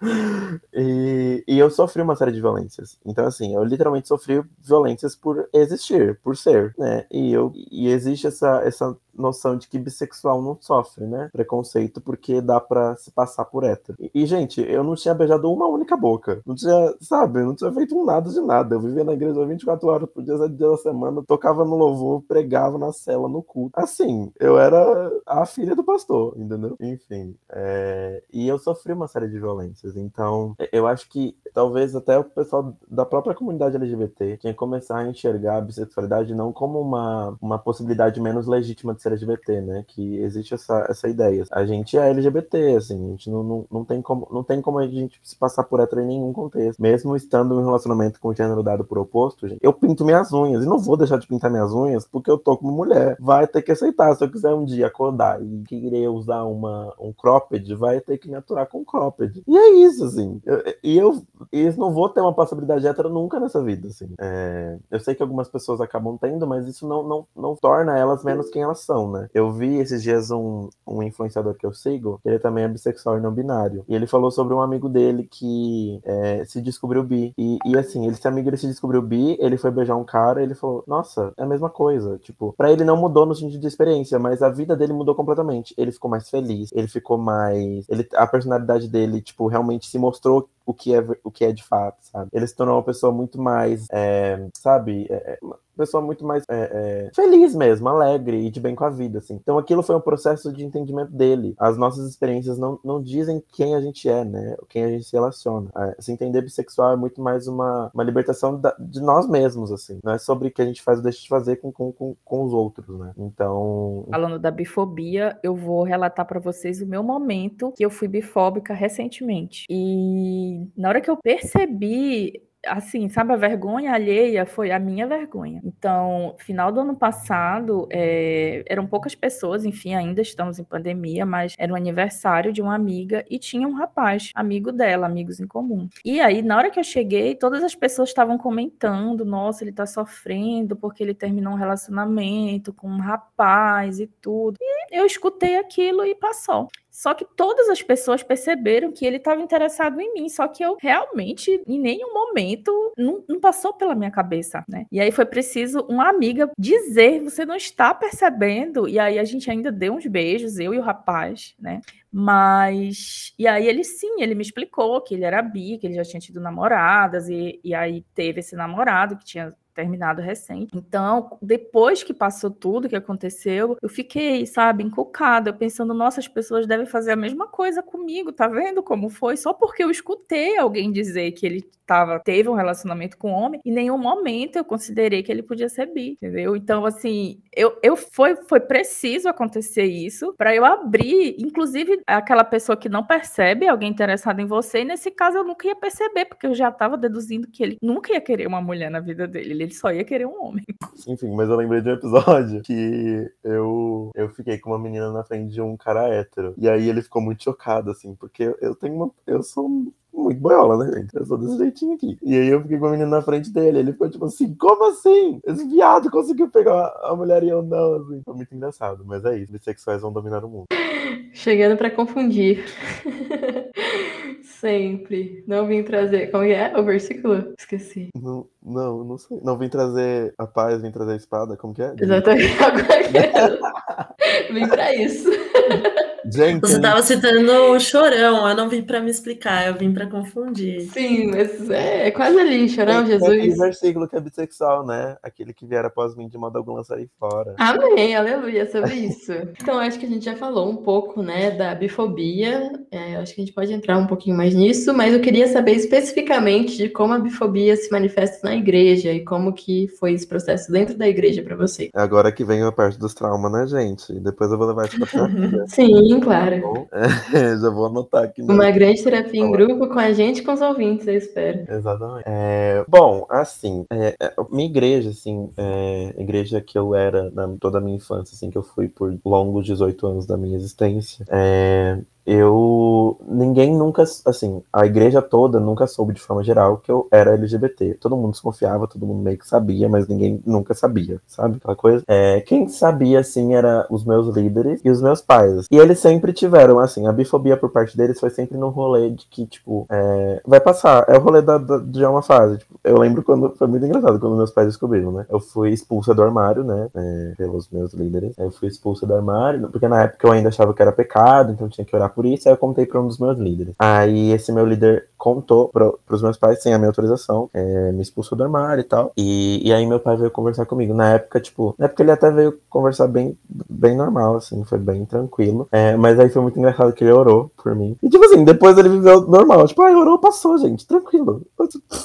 Speaker 7: e, e, eu sofri uma série de violências. Então, assim, eu literalmente sofri violências por existir, por ser, né? E, eu, e existe essa, essa noção de que bissexual não sofre, né? Preconceito, porque dá pra se passar por hétero. E, e, gente, eu não tinha beijado uma única boca. Não tinha, sabe, não tinha feito um nada de nada. Eu vivia na igreja 24 horas por dia, 7 dias da semana, tocava no louvor, pregava na cela, no culto. Assim, eu era a filha do pastor, entendeu? Enfim. É... E eu sofri uma série de violências. Então, eu acho que talvez até o pessoal da própria comunidade LGBT tinha que começar a enxergar a bissexualidade não como uma, uma possibilidade menos legítima de ser LGBT, né? Que existe essa, essa ideia. A gente é LGBT, assim, a gente não, não, não, tem como, não tem como a gente se passar por hétero em nenhum contexto. Mesmo estando em um relacionamento com o gênero dado por oposto, gente, eu pinto minhas unhas e não vou deixar de pintar minhas unhas porque eu tô como mulher. Vai ter que aceitar. Se eu quiser um dia acordar e querer usar uma, um cropped, vai ter que me aturar com cropped. E é isso, assim. E eu, eu, não vou ter uma possibilidade hétero nunca nessa vida, assim. É, eu sei que algumas pessoas acabam tendo, mas isso não, não, não torna elas menos quem elas são né? Eu vi esses dias um, um influenciador que eu sigo, ele também é bissexual e não binário. E ele falou sobre um amigo dele que é, se descobriu bi. E, e assim, esse amigo ele se descobriu bi, ele foi beijar um cara, ele falou, nossa, é a mesma coisa. Tipo, pra ele não mudou no sentido de experiência, mas a vida dele mudou completamente. Ele ficou mais feliz, ele ficou mais. Ele, a personalidade dele, tipo, realmente se mostrou o que é, o que é de fato, sabe? Ele se tornou uma pessoa muito mais, é, sabe? É, uma pessoa muito mais é, é, feliz mesmo, alegre e de bem com a vida, assim. Então aquilo foi um processo de entendimento dele. As nossas experiências não, não dizem quem a gente é, né? Quem a gente se relaciona. É, se entender bissexual é muito mais uma, uma libertação da, de nós mesmos, assim. Não é sobre o que a gente faz ou deixa de fazer com, com, com, com os outros, né? Então...
Speaker 8: Falando da bifobia, eu vou relatar para vocês o meu momento que eu fui bifóbica recentemente. E na hora que eu percebi assim, sabe, a vergonha alheia foi a minha vergonha. Então, final do ano passado, é, eram poucas pessoas, enfim, ainda estamos em pandemia, mas era um aniversário de uma amiga e tinha um rapaz, amigo dela, amigos em comum. E aí, na hora que eu cheguei, todas as pessoas estavam comentando: nossa, ele tá sofrendo porque ele terminou um relacionamento com um rapaz e tudo. E eu escutei aquilo e passou. Só que todas as pessoas perceberam que ele estava interessado em mim, só que eu realmente, em nenhum momento, não, não, passou pela minha cabeça, né? E aí foi preciso uma amiga dizer: você não está percebendo? E aí a gente ainda deu uns beijos, eu e o rapaz, né? Mas. E aí ele sim, ele me explicou que ele era bi, que ele já tinha tido namoradas, e, e aí teve esse namorado que tinha terminado recente. Então, depois que passou tudo que aconteceu, eu fiquei, sabe, encucada, pensando, nossa, as pessoas devem fazer a mesma coisa comigo, tá vendo como foi? Só porque eu escutei alguém dizer que ele tava, teve um relacionamento com um homem, em nenhum momento eu considerei que ele podia ser bi, entendeu? Então, assim, eu, eu foi, foi preciso acontecer isso para eu abrir, inclusive aquela pessoa que não percebe alguém interessado em você, e nesse caso eu nunca ia perceber, porque eu já estava deduzindo que ele nunca ia querer uma mulher na vida dele, ele só ia querer um homem.
Speaker 7: Enfim, mas eu lembrei de um episódio que eu, eu fiquei com uma menina na frente de um cara hétero. E aí ele ficou muito chocado, assim, porque eu tenho uma. Eu sou muito boiola, né, gente? Eu sou desse jeitinho aqui. E aí eu fiquei com a menina na frente dele. Ele ficou tipo assim: como assim? Esse viado conseguiu pegar a mulher e eu não, assim. Foi muito engraçado, mas é isso. Bissexuais vão dominar o mundo.
Speaker 4: Chegando para confundir. Sempre. Não vim trazer. Como é o versículo? Esqueci.
Speaker 7: Não, não, não sei. Não vim trazer a paz, vim trazer a espada. Como que é?
Speaker 4: Exatamente. vim pra isso.
Speaker 6: Gente, Você estava citando o chorão, eu não vim para me explicar, eu vim para confundir.
Speaker 4: Sim, mas é, é quase ali, chorão, é, Jesus. É
Speaker 7: aquele versículo que é bissexual, né? Aquele que vier após mim de modo algum lançarei fora.
Speaker 4: Amém, aleluia, sobre isso. então, acho que a gente já falou um pouco, né, da bifobia. É, acho que a gente pode entrar um pouquinho mais nisso, mas eu queria saber especificamente de como a bifobia se manifesta na igreja e como que foi esse processo dentro da igreja para você.
Speaker 7: Agora que vem a parte dos traumas, né, gente? Depois eu vou levar isso pra.
Speaker 4: Sim, Sim, claro.
Speaker 7: É, já vou anotar aqui.
Speaker 4: Uma grande terapia em grupo com a gente e com os ouvintes, eu espero.
Speaker 7: Exatamente. É, bom, assim, é, é minha igreja, assim, é, igreja que eu era na toda a minha infância, assim, que eu fui por longos 18 anos da minha existência, é, eu ninguém nunca assim a igreja toda nunca soube de forma geral que eu era LGBT todo mundo desconfiava todo mundo meio que sabia mas ninguém nunca sabia sabe? Aquela coisa. É, quem sabia assim era os meus líderes e os meus pais. E eles sempre tiveram assim a bifobia por parte deles foi sempre no rolê de que tipo é, vai passar. É o rolê da, da, de uma fase. Tipo, eu lembro quando foi muito engraçado quando meus pais descobriram né? Eu fui expulsa do armário né? É, pelos meus líderes. Eu fui expulsa do armário porque na época eu ainda achava que era pecado então tinha que orar por isso, aí eu contei para um dos meus líderes. Aí esse meu líder contou para os meus pais, sem a minha autorização, é, me expulsou do armário e tal. E, e aí meu pai veio conversar comigo. Na época, tipo, na época ele até veio conversar bem, bem normal, assim, foi bem tranquilo. É, mas aí foi muito engraçado que ele orou por mim. E tipo assim, depois ele viveu normal. Tipo, ah, orou, passou, gente, tranquilo.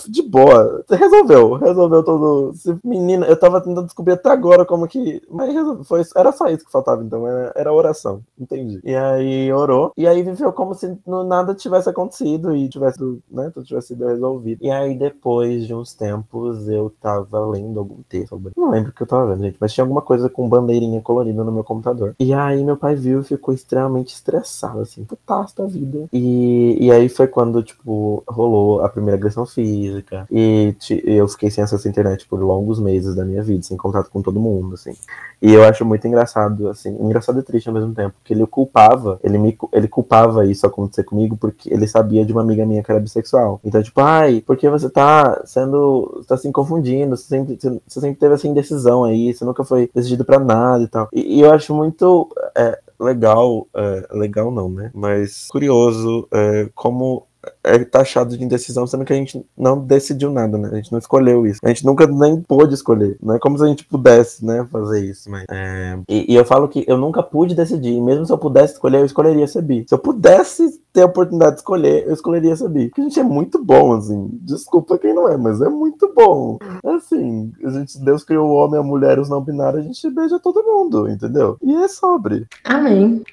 Speaker 7: De boa. Resolveu, resolveu todo. Menina, eu tava tentando descobrir até agora como que. Mas foi, era só isso que faltava, então, era, era oração. Entendi. E aí orou. E aí viveu como se nada tivesse acontecido e tivesse, né, tudo tivesse sido resolvido. E aí depois de uns tempos eu tava lendo algum texto sobre. Não lembro o que eu tava vendo, gente, mas tinha alguma coisa com bandeirinha colorida no meu computador. E aí meu pai viu e ficou extremamente estressado, assim, putaço da vida. E, e aí foi quando, tipo, rolou a primeira agressão física. E eu fiquei sem acesso à internet por longos meses da minha vida, sem contato com todo mundo, assim. E eu acho muito engraçado, assim, engraçado e triste ao mesmo tempo, que ele culpava, ele me ele culpava isso acontecer comigo porque ele sabia de uma amiga minha que era bissexual. Então, tipo, ai, porque você tá sendo, tá se confundindo, você sempre, você sempre teve essa indecisão aí, você nunca foi decidido para nada e tal. E, e, eu acho muito é, legal, é, legal não, né? Mas curioso é, como é taxado de indecisão, sendo que a gente não decidiu nada, né? A gente não escolheu isso. A gente nunca nem pôde escolher. Não é como se a gente pudesse, né, fazer isso. Mas, é... e, e, eu falo que eu nunca pude decidir. Mesmo se eu pudesse escolher, eu escolheria ser bi. Se eu pudesse ter a oportunidade de escolher, eu escolheria ser bi. Porque a gente é muito bom, assim. Desculpa quem não é, mas é muito bom. Assim, a gente, Deus criou o homem, a mulher, os não binários, a gente beija todo mundo, entendeu? E é sobre.
Speaker 4: Amém.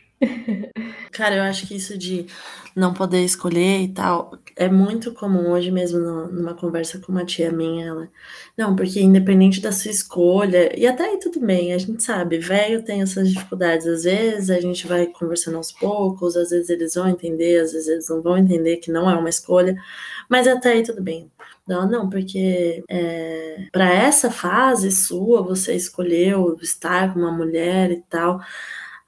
Speaker 6: Cara, eu acho que isso de não poder escolher e tal é muito comum hoje mesmo numa conversa com uma tia minha. Ela, não, porque independente da sua escolha, e até aí tudo bem, a gente sabe, velho tem essas dificuldades. Às vezes a gente vai conversando aos poucos, às vezes eles vão entender, às vezes eles não vão entender que não é uma escolha, mas até aí tudo bem. Não, não, porque é, para essa fase sua, você escolheu estar com uma mulher e tal.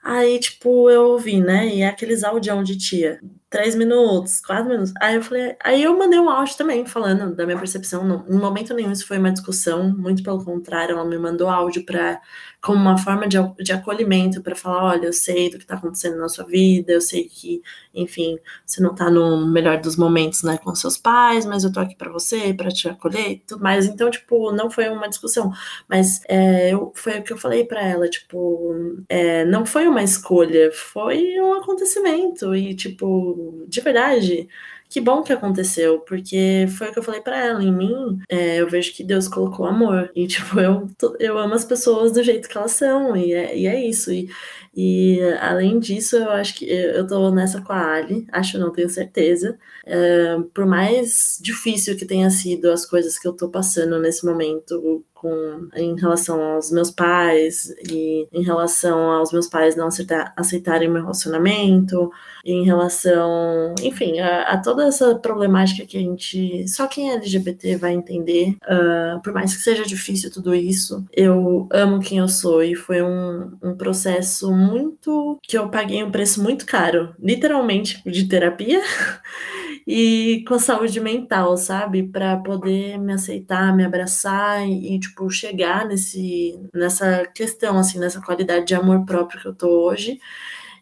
Speaker 6: Aí, tipo, eu ouvi, né? E é aqueles audião de tia três minutos, quatro minutos. Aí eu falei, aí eu mandei um áudio também, falando da minha percepção. Em momento nenhum isso foi uma discussão, muito pelo contrário, ela me mandou áudio para como uma forma de, de acolhimento para falar, olha, eu sei do que está acontecendo na sua vida, eu sei que, enfim, você não está no melhor dos momentos, né, com seus pais, mas eu tô aqui para você, para te acolher e tudo mais. Então, tipo, não foi uma discussão, mas é, eu, foi o que eu falei para ela, tipo, é, não foi uma escolha, foi um acontecimento e, tipo, de verdade, que bom que aconteceu, porque foi o que eu falei para ela. Em mim, é, eu vejo que Deus colocou amor. E, tipo, eu, eu amo as pessoas do jeito que elas são, e é, e é isso. E, e, além disso, eu acho que eu tô nessa com a Ali, acho, não tenho certeza. É, por mais difícil que tenha sido as coisas que eu tô passando nesse momento, com, em relação aos meus pais e em relação aos meus pais não aceitar, aceitarem meu relacionamento, em relação, enfim, a, a, toda essa problemática que a gente, só quem é LGBT vai entender, uh, por mais que seja difícil tudo isso, eu amo quem eu sou e foi um, um processo muito que eu paguei um preço muito caro, literalmente de terapia. e com saúde mental, sabe? Para poder me aceitar, me abraçar e, e, tipo, chegar nesse, nessa questão, assim, nessa qualidade de amor próprio que eu tô hoje.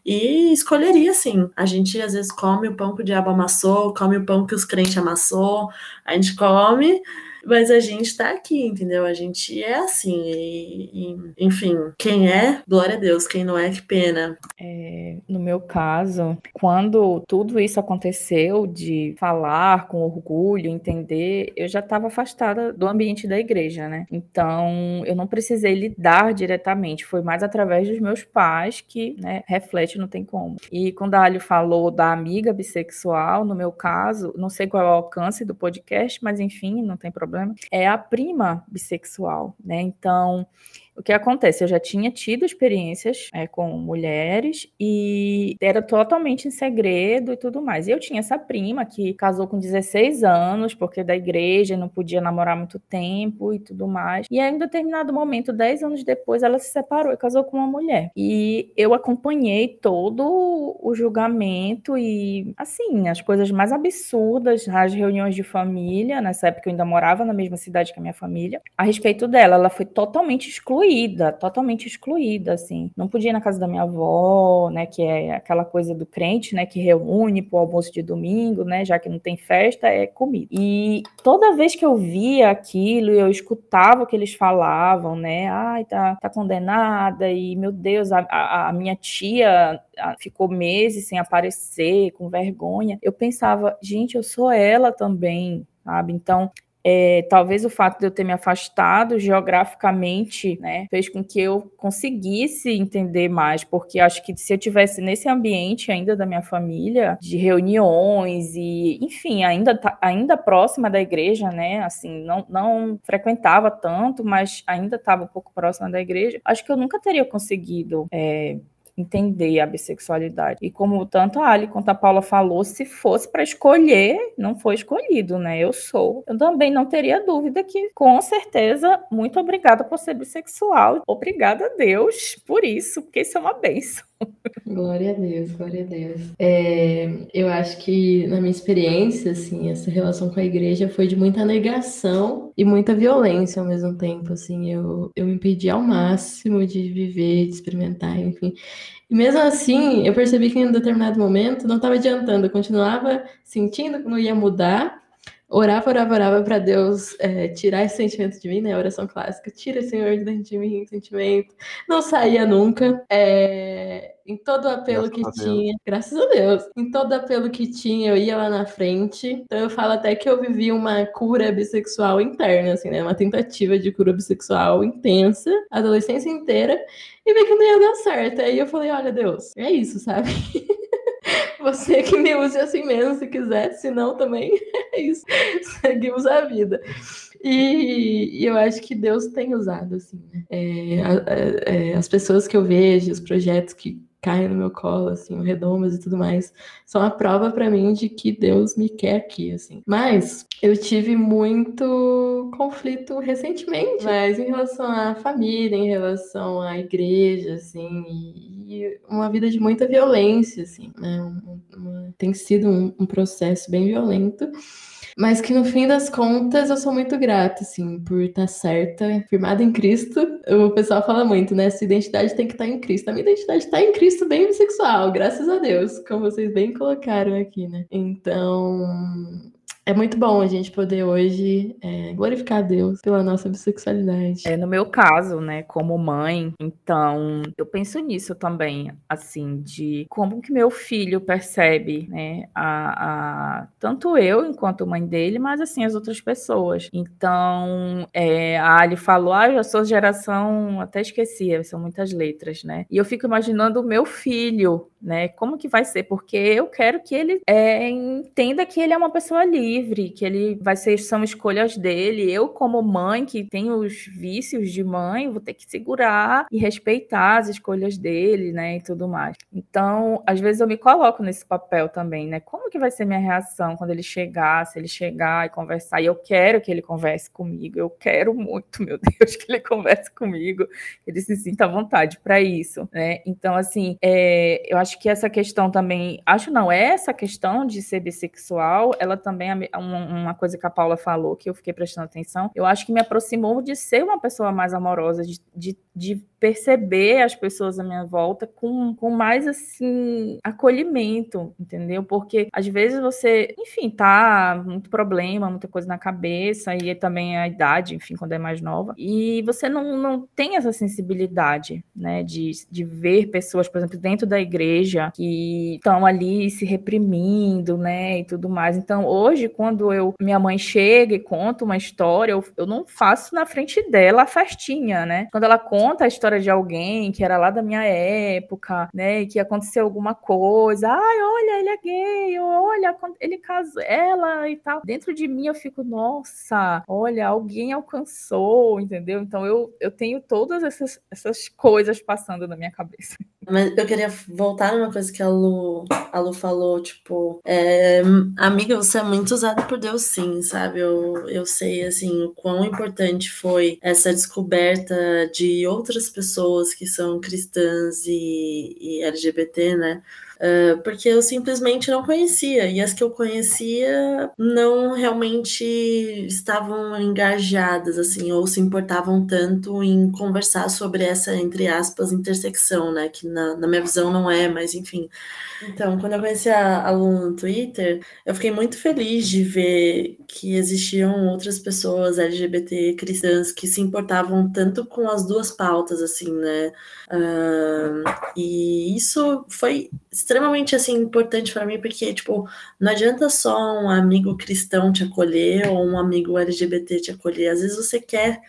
Speaker 6: E escolheria, assim. A gente às vezes come o pão que o diabo amassou, come o pão que os crentes amassou, a gente come mas a gente tá aqui, entendeu? A gente é assim. E, e, enfim, quem é, glória a Deus. Quem não é, que pena.
Speaker 8: É, no meu caso, quando tudo isso aconteceu, de falar com orgulho, entender, eu já estava afastada do ambiente da igreja, né? Então, eu não precisei lidar diretamente. Foi mais através dos meus pais que, né, reflete, não tem como. E quando a Alho falou da amiga bissexual, no meu caso, não sei qual é o alcance do podcast, mas enfim, não tem problema problema, é a prima bissexual, né? Então, o que acontece? Eu já tinha tido experiências é, com mulheres e era totalmente em segredo e tudo mais. E eu tinha essa prima que casou com 16 anos, porque da igreja não podia namorar muito tempo e tudo mais. E aí, em determinado momento, 10 anos depois, ela se separou e casou com uma mulher. E eu acompanhei todo o julgamento e, assim, as coisas mais absurdas, as reuniões de família, nessa época eu ainda morava na mesma cidade que a minha família, a respeito dela. Ela foi totalmente excluída excluída, totalmente excluída, assim. Não podia ir na casa da minha avó, né, que é aquela coisa do crente, né, que reúne pro almoço de domingo, né, já que não tem festa, é comida. E toda vez que eu via aquilo, eu escutava o que eles falavam, né, ai, tá, tá condenada, e meu Deus, a, a, a minha tia ficou meses sem aparecer, com vergonha. Eu pensava, gente, eu sou ela também, sabe? Então, é, talvez o fato de eu ter me afastado geograficamente, né, fez com que eu conseguisse entender mais, porque acho que se eu tivesse nesse ambiente ainda da minha família, de reuniões e, enfim, ainda ainda próxima da igreja, né, assim, não, não frequentava tanto, mas ainda estava um pouco próxima da igreja, acho que eu nunca teria conseguido é, entender a bissexualidade. E como tanto a Ali quanto a Paula falou, se fosse para escolher, não foi escolhido, né? Eu sou. Eu também não teria dúvida que, com certeza, muito obrigada por ser bissexual. Obrigada a Deus por isso, porque isso é uma benção.
Speaker 4: Glória a Deus, glória a Deus. É, eu acho que, na minha experiência, assim, essa relação com a igreja foi de muita negação e muita violência ao mesmo tempo, assim. Eu, eu me impedi ao máximo de viver, de experimentar, enfim. E mesmo assim, eu percebi que em um determinado momento não estava adiantando, eu continuava sentindo que não ia mudar, orava, orava, orava para Deus é, tirar esse sentimento de mim, né? Oração clássica, tira, Senhor, de dentro de mim esse sentimento. Não saía nunca. É, em todo o apelo graças que tinha, graças a Deus, em todo o apelo que tinha, eu ia lá na frente. Então eu falo até que eu vivi uma cura bissexual interna, assim, né? Uma tentativa de cura bissexual intensa, a adolescência inteira, e vi que não ia dar certo. Aí eu falei, olha, Deus, é isso, sabe? Você que me use assim mesmo, se quiser, se não também é isso. Seguimos a vida. E, e, eu acho que Deus tem usado, assim, né? É, é, as pessoas que eu vejo, os projetos que caem no meu colo, assim, redomas e tudo mais, são a prova para mim de que Deus me quer aqui, assim. Mas eu tive muito conflito recentemente, mas em relação à família, em relação à igreja, assim, e uma vida de muita violência, assim, né? Uma, uma, tem sido um, um processo bem violento. Mas que no fim das contas eu sou muito grata, assim, por estar certa, firmada em Cristo. O pessoal fala muito, né? Sua identidade tem que estar em Cristo. A minha identidade está em Cristo bem bissexual, graças a Deus, como vocês bem colocaram aqui, né? Então, é muito bom a gente poder hoje é, glorificar Deus pela nossa bissexualidade.
Speaker 8: É, no meu caso, né, como mãe, então eu penso nisso também, assim, de como que meu filho percebe, né, a, a tanto eu enquanto mãe dele, mas assim as outras pessoas. Então, é, a Ali falou, ah, eu sou geração, até esqueci, são muitas letras, né? E eu fico imaginando o meu filho, né? Como que vai ser? Porque eu quero que ele é, entenda que ele é uma pessoa livre, que ele vai ser são escolhas dele. Eu como mãe que tenho os vícios de mãe, vou ter que segurar e respeitar as escolhas dele, né, e tudo mais. Então, às vezes eu me coloco nesse papel também, né? Como que vai ser minha reação quando ele chegar, se ele chegar e conversar? E eu quero que ele converse comigo. Eu quero muito, meu Deus, que ele converse comigo, ele se sinta à vontade para isso, né? Então, assim, é, eu acho acho que essa questão também, acho não, essa questão de ser bissexual, ela também é uma coisa que a Paula falou, que eu fiquei prestando atenção, eu acho que me aproximou de ser uma pessoa mais amorosa, de, de, de perceber as pessoas à minha volta com, com mais assim acolhimento, entendeu? Porque às vezes você, enfim, tá muito problema, muita coisa na cabeça e também a idade, enfim, quando é mais nova, e você não, não tem essa sensibilidade, né, de, de ver pessoas, por exemplo, dentro da igreja que estão ali se reprimindo, né, e tudo mais. Então, hoje, quando eu minha mãe chega e conta uma história, eu, eu não faço na frente dela a festinha, né? Quando ela conta a história história de alguém que era lá da minha época, né? E que aconteceu alguma coisa. Ai, olha, ele é gay, olha, ele casou, ela e tal. Dentro de mim eu fico, nossa, olha, alguém alcançou, entendeu? Então eu, eu tenho todas essas, essas coisas passando na minha cabeça.
Speaker 6: Mas eu queria voltar numa coisa que a Lu, a Lu falou, tipo, é, amiga, você é muito usada por Deus, sim, sabe? Eu, eu sei, assim, o quão importante foi essa descoberta de outras pessoas que são cristãs e, e LGBT, né? Uh, porque eu simplesmente não conhecia, e as que eu conhecia não realmente estavam engajadas, assim, ou se importavam tanto em conversar sobre essa, entre aspas, intersecção, né, que na, na minha visão não é, mas enfim. Então, quando eu conheci a, a Lu no Twitter, eu fiquei muito feliz de ver que existiam outras pessoas LGBT cristãs que se importavam tanto com as duas pautas, assim, né, uh, e isso foi extremamente assim importante para mim porque tipo não adianta só um amigo cristão te acolher ou um amigo LGBT te acolher às vezes você quer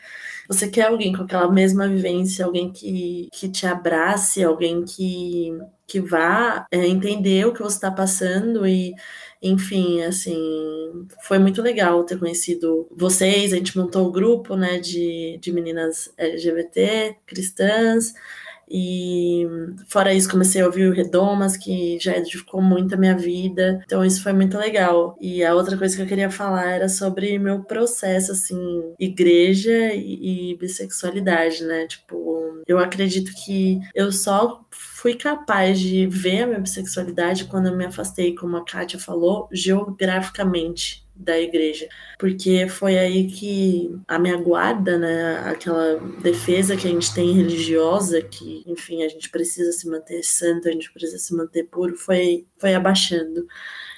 Speaker 6: você quer alguém com aquela mesma vivência alguém que, que te abrace alguém que que vá é, entender o que você está passando e enfim, assim, foi muito legal ter conhecido vocês. A gente montou o um grupo, né, de, de meninas LGBT cristãs. E fora isso, comecei a ouvir o Redomas, que já edificou muito a minha vida. Então isso foi muito legal. E a outra coisa que eu queria falar era sobre meu processo, assim, igreja e, e bissexualidade, né? Tipo, eu acredito que eu só fui capaz de ver a minha bissexualidade quando eu me afastei, como a Kátia falou, geograficamente da igreja, porque foi aí que a minha guarda, né, aquela defesa que a gente tem religiosa, que, enfim, a gente precisa se manter santo, a gente precisa se manter puro, foi, foi abaixando.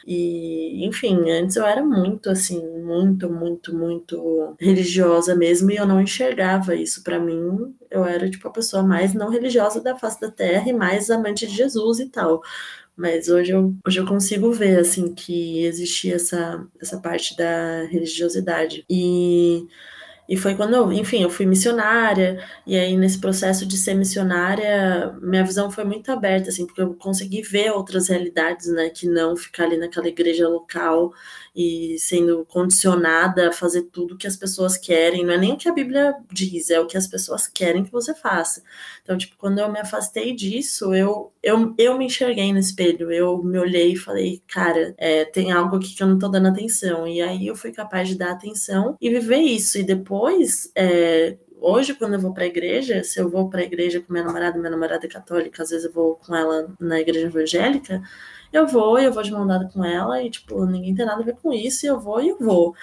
Speaker 6: E, enfim, antes eu era muito assim, muito, muito, muito religiosa mesmo, e eu não enxergava isso. Para mim, eu era tipo a pessoa mais não religiosa da face da terra e mais amante de Jesus e tal. Mas hoje eu, hoje eu consigo ver, assim, que existia essa, essa parte da religiosidade. E e foi quando eu, enfim, eu fui missionária, e aí nesse processo de ser missionária, minha visão foi muito aberta, assim, porque eu consegui ver outras realidades, né, que não ficar ali naquela igreja local e sendo condicionada a fazer tudo que as pessoas querem. Não é nem o que a Bíblia diz, é o que as pessoas querem que você faça. Então, tipo, quando eu me afastei disso, eu, eu, eu me enxerguei no espelho, eu me olhei e falei, cara, é, tem algo aqui que eu não tô dando atenção. E aí eu fui capaz de dar atenção e viver isso. E depois, é, hoje, quando eu vou para a igreja, se eu vou para a igreja com minha namorada, minha namorada é católica, às vezes eu vou com ela na igreja evangélica, eu vou, eu vou de mão dada com ela, e, tipo, ninguém tem nada a ver com isso, e eu vou e eu vou.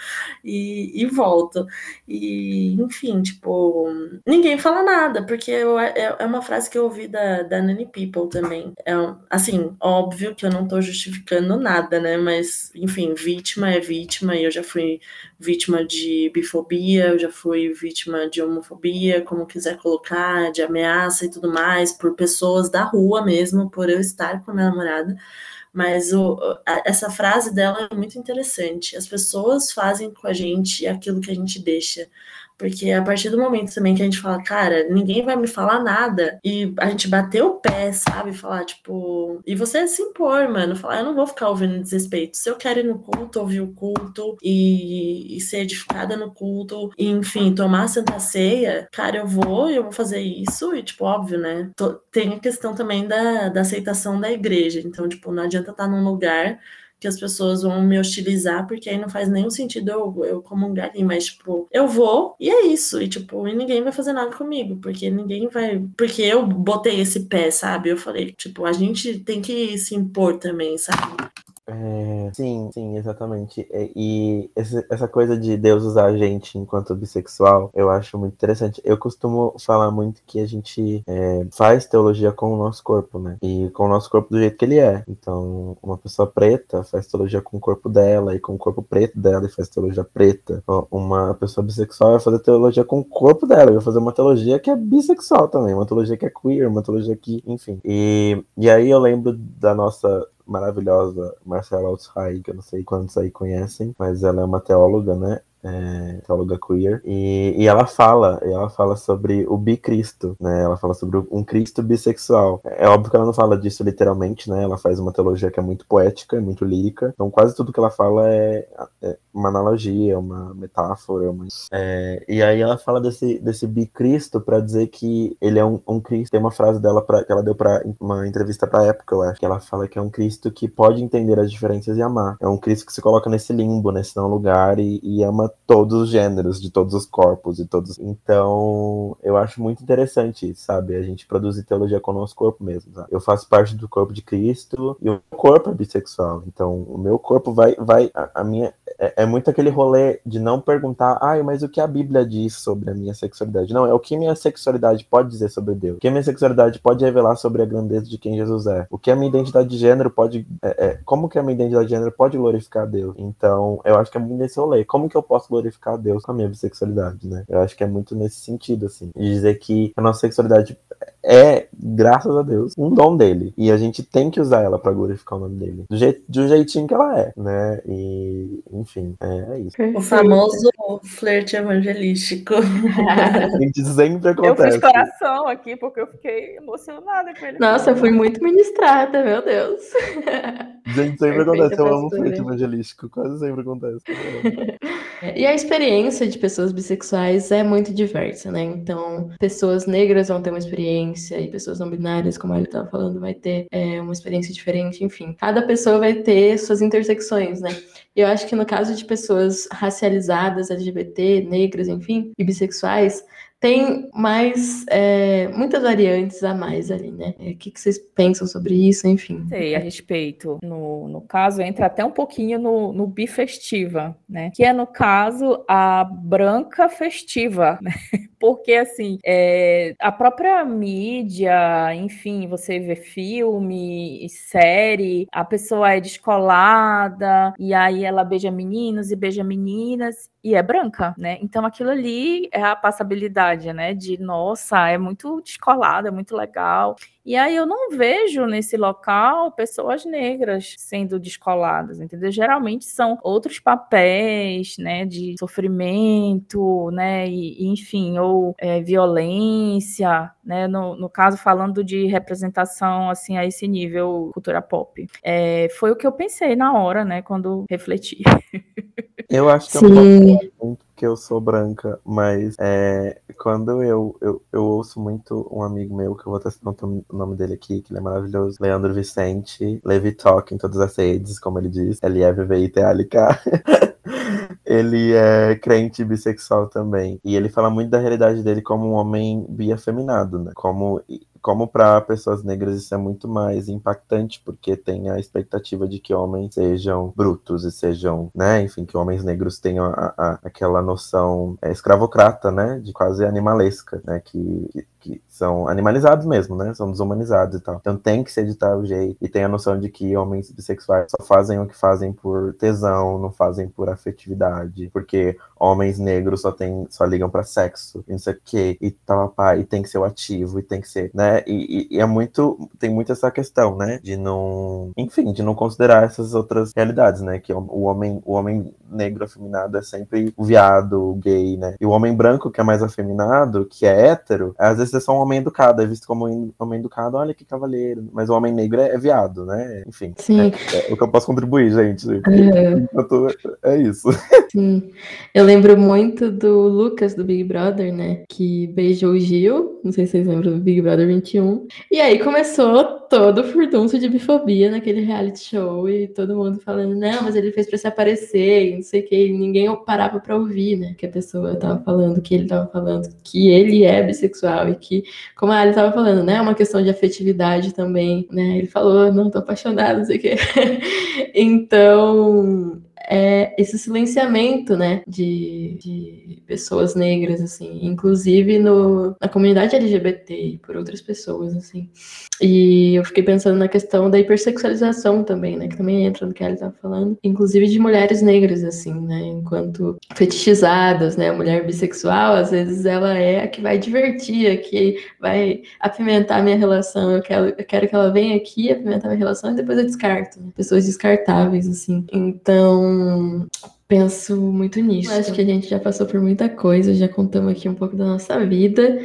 Speaker 6: E, e volto. E, enfim, tipo, ninguém fala nada, porque eu, é, é uma frase que eu ouvi da, da Nanny People também. É, assim, óbvio que eu não tô justificando nada, né? Mas, enfim, vítima é vítima, e eu já fui vítima de bifobia, eu já fui vítima de homofobia, como quiser colocar, de ameaça e tudo mais, por pessoas da rua mesmo, por eu estar com a minha namorada. Mas o, a, essa frase dela é muito interessante. As pessoas fazem com a gente aquilo que a gente deixa. Porque a partir do momento também que a gente fala, cara, ninguém vai me falar nada, e a gente bater o pé, sabe? Falar, tipo. E você se impor, mano. Falar, eu não vou ficar ouvindo desrespeito. Se eu quero ir no culto, ouvir o culto e, e ser edificada no culto, e, enfim, tomar a Santa Ceia, cara, eu vou, eu vou fazer isso, e, tipo, óbvio, né? Tô, tem a questão também da, da aceitação da igreja. Então, tipo, não adianta estar num lugar que as pessoas vão me hostilizar, porque aí não faz nenhum sentido eu, eu comungar ali, mas, tipo, eu vou e é isso, e, tipo, e ninguém vai fazer nada comigo, porque ninguém vai. Porque eu botei esse pé, sabe? Eu falei, tipo, a gente tem que se impor também, sabe?
Speaker 7: É, sim, sim, exatamente. E, e essa coisa de Deus usar a gente enquanto bissexual, eu acho muito interessante. Eu costumo falar muito que a gente é, faz teologia com o nosso corpo, né? E com o nosso corpo do jeito que ele é. Então, uma pessoa preta faz teologia com o corpo dela, e com o corpo preto dela e faz teologia preta. Uma pessoa bissexual vai fazer teologia com o corpo dela, vai fazer uma teologia que é bissexual também, uma teologia que é queer, uma teologia que, enfim. E, e aí eu lembro da nossa maravilhosa Marcela Altsheim, que eu não sei quantos aí conhecem, mas ela é uma teóloga, né? É, teóloga queer, e, e ela fala, ela fala sobre o bicristo, né? Ela fala sobre um Cristo bissexual. É óbvio que ela não fala disso literalmente, né? Ela faz uma teologia que é muito poética, é muito lírica. Então quase tudo que ela fala é, é uma analogia, uma metáfora. Uma... É, e aí ela fala desse, desse bicristo para dizer que ele é um, um Cristo. Tem uma frase dela pra, que ela deu para uma entrevista pra época, eu acho, que ela fala que é um Cristo que pode entender as diferenças e amar. É um Cristo que se coloca nesse limbo, nesse não lugar e, e ama todos os gêneros, de todos os corpos e todos. Então, eu acho muito interessante, sabe? A gente produzir teologia com o nosso corpo mesmo. Sabe? Eu faço parte do corpo de Cristo e o meu corpo é bissexual. Então, o meu corpo vai. vai a, a minha. É, é, muito aquele rolê de não perguntar, ai, mas o que a Bíblia diz sobre a minha sexualidade? Não, é o que minha sexualidade pode dizer sobre Deus. O que a minha sexualidade pode revelar sobre a grandeza de quem Jesus é. O que a minha identidade de gênero pode. É, é, como que a minha identidade de gênero pode glorificar Deus? Então, eu acho que é muito nesse rolê. Como que eu posso glorificar Deus com a minha bissexualidade, né? Eu acho que é muito nesse sentido, assim. De dizer que a nossa sexualidade é, graças a Deus, um dom dele. E a gente tem que usar ela para glorificar o nome dele. Do, jeito, do jeitinho que ela é, né? E, enfim, é, é isso.
Speaker 6: O famoso flerte evangelístico.
Speaker 7: a gente sempre acontece.
Speaker 8: Eu fiz coração aqui porque eu fiquei emocionada com ele.
Speaker 4: Nossa, eu fui muito ministrada, meu Deus.
Speaker 7: Gente, sempre acontece. Eu amo flerte evangelístico. Quase sempre acontece.
Speaker 4: e a experiência de pessoas bissexuais é muito diversa, né? Então, pessoas negras vão ter uma experiência experiência, e pessoas não binárias, como ele estava falando, vai ter é, uma experiência diferente, enfim. Cada pessoa vai ter suas intersecções, né? Eu acho que no caso de pessoas racializadas, LGBT, negras, enfim, e bissexuais, tem mais é, muitas variantes a mais ali, né? O que, que, vocês pensam sobre isso, enfim?
Speaker 8: Sei a respeito. No, no caso, entra até um pouquinho no, no bifestiva, né? Que é, no caso, a branca festiva, né? Porque, assim, é, a própria mídia, enfim, você vê filme, série, a pessoa é descolada, e aí ela beija meninos e beija meninas, e é branca, né? Então aquilo ali é a passabilidade, né? De nossa, é muito descolado, é muito legal. E aí eu não vejo nesse local pessoas negras sendo descoladas, entendeu? Geralmente são outros papéis, né? De sofrimento, né? E, enfim, ou é, violência, né? No, no caso, falando de representação, assim, a esse nível cultura pop. É, foi o que eu pensei na hora, né? Quando refleti.
Speaker 7: Eu acho que Sim. eu posso que eu sou branca, mas é, quando eu, eu, eu ouço muito um amigo meu, que eu vou até citar o nome dele aqui, que ele é maravilhoso, Leandro Vicente, Levi Talk em todas as redes, como ele diz, L-E-V-V-I-T-A-L-K. ele é crente bissexual também. E ele fala muito da realidade dele como um homem biafeminado, né? Como como para pessoas negras isso é muito mais impactante, porque tem a expectativa de que homens sejam brutos e sejam, né, enfim, que homens negros tenham a, a, aquela noção é, escravocrata, né, de quase animalesca, né, que, que, que, são animalizados mesmo, né, são desumanizados e tal. Então tem que se editar o jeito, e tem a noção de que homens bissexuais só fazem o que fazem por tesão, não fazem por afetividade, porque homens negros só tem, só ligam para sexo, e não sei o que, e tal, pá, e tem que ser o ativo, e tem que ser, né, e, e, é muito, tem muito essa questão, né, de não, enfim, de não considerar essas outras realidades, né, que o homem, o homem negro afeminado é sempre o viado, o gay, né, e o homem branco que é mais afeminado, que é hétero, às vezes é só um homem educado, é visto como um homem educado, olha que cavaleiro, mas o homem negro é, é viado, né, enfim,
Speaker 4: Sim.
Speaker 7: É, é, o que eu posso contribuir, gente, tô, é isso.
Speaker 4: Sim, eu lembro muito do Lucas do Big Brother, né, que beijou o Gil, não sei se vocês lembram do Big Brother 2021. E aí começou todo o furdunço de bifobia naquele reality show e todo mundo falando, não, mas ele fez pra se aparecer, e não sei o que, ninguém parava pra ouvir, né? Que a pessoa tava falando, que ele tava falando, que ele é bissexual e que, como a Ali tava falando, né? É uma questão de afetividade também, né? Ele falou, não, tô apaixonado, não sei o que. então, é esse silenciamento, né, de, de pessoas negras, assim, inclusive no, na comunidade LGBT e por outras pessoas, assim. E eu fiquei pensando na questão da hipersexualização também, né, que também entra no que ela estava falando, inclusive de mulheres negras, assim, né, enquanto fetichizadas, né, a mulher bissexual, às vezes ela é a que vai divertir, a que vai apimentar a minha relação, eu quero, eu quero que ela venha aqui apimentar a minha relação e depois eu descarto, né? pessoas descartáveis, assim. Então, penso muito nisso. Acho que a gente já passou por muita coisa, já contamos aqui um pouco da nossa vida.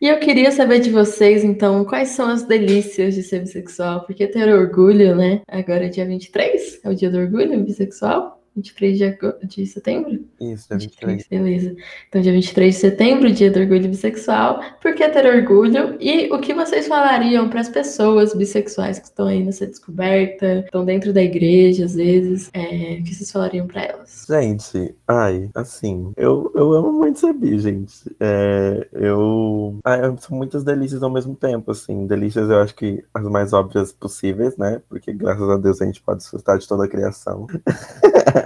Speaker 4: E eu queria saber de vocês, então, quais são as delícias de ser bissexual? Porque ter orgulho, né? Agora é dia 23, é o dia do orgulho bissexual. 23 de, de setembro?
Speaker 7: Isso, dia 23.
Speaker 4: 23. Beleza. Então, dia 23 de setembro, dia do orgulho bissexual. Por que ter orgulho? E o que vocês falariam para as pessoas bissexuais que estão aí nessa descoberta, estão dentro da igreja, às vezes? É, o que vocês falariam para elas?
Speaker 7: Gente, ai, assim, eu, eu amo muito ser bi, gente. É, eu. Ai, são muitas delícias ao mesmo tempo, assim. Delícias eu acho que as mais óbvias possíveis, né? Porque graças a Deus a gente pode desfrutar de toda a criação.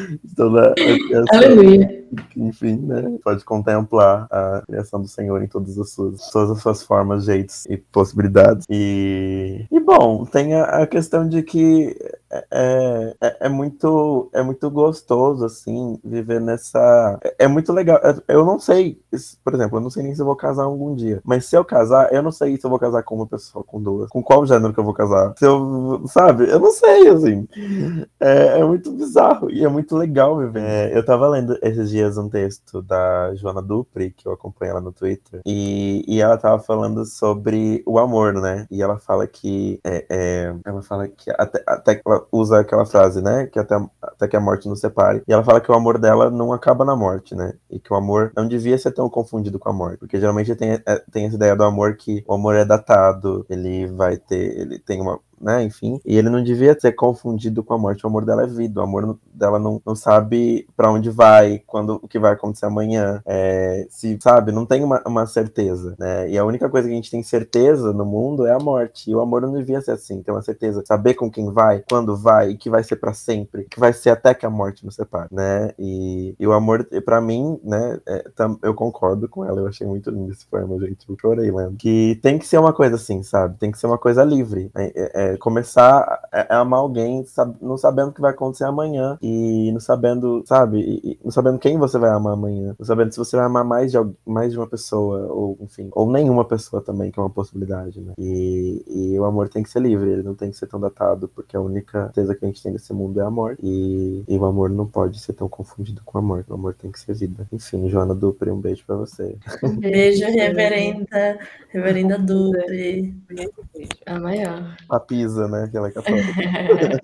Speaker 7: Toda essa,
Speaker 4: Aleluia.
Speaker 7: Enfim, né? Pode contemplar a criação do Senhor em todas as suas, todas as suas formas, jeitos e possibilidades. E, e bom, tem a, a questão de que é, é, é, muito é muito gostoso assim viver nessa é, é muito legal eu não sei por exemplo eu não sei nem se eu vou casar algum dia mas se eu casar eu não sei se eu vou casar com uma pessoa com duas com qual gênero que eu vou casar se eu sabe eu não sei assim é, é muito bizarro e é muito legal viver é, eu tava lendo esses dias um texto da Joana Dupri que eu acompanho ela no Twitter e, e ela tava falando sobre o amor né e ela fala que é, é ela fala que até, até ela usa aquela frase, né? Que até, até que a morte nos separe. E ela fala que o amor dela não acaba na morte, né? E que o amor não devia ser tão confundido com a morte. Porque geralmente tem, é, tem essa ideia do amor que o amor é datado, ele vai ter. Ele tem uma né? Enfim. E ele não devia ser confundido com a morte. O amor dela é vida. O amor dela não, não sabe para onde vai, quando o que vai acontecer amanhã. É, se, sabe, não tem uma, uma, certeza, né? E a única coisa que a gente tem certeza no mundo é a morte. E o amor não devia ser assim. Ter uma certeza, saber com quem vai, quando vai, e que vai ser para sempre, que vai ser até que a morte nos separe, né? E, e o amor, para mim, né? É, tam, eu concordo com ela. Eu achei muito lindo esse poema, gente. Eu chorei lendo. Que tem que ser uma coisa assim, sabe? Tem que ser uma coisa livre. É, é, é começar a, amar alguém não sabendo o que vai acontecer amanhã e não sabendo, sabe, não sabendo quem você vai amar amanhã, não sabendo se você vai amar mais de, mais de uma pessoa, ou enfim, ou nenhuma pessoa também, que é uma possibilidade, né? E, e o amor tem que ser livre, ele não tem que ser tão datado, porque a única certeza que a gente tem nesse mundo é a morte, e, e o amor não pode ser tão confundido com a morte, o amor tem que ser vida. Enfim, Joana Dupre, um beijo pra você.
Speaker 6: Um beijo, reverenda, reverenda Dupre.
Speaker 4: A maior.
Speaker 7: A Pisa, né? Que ela é católica.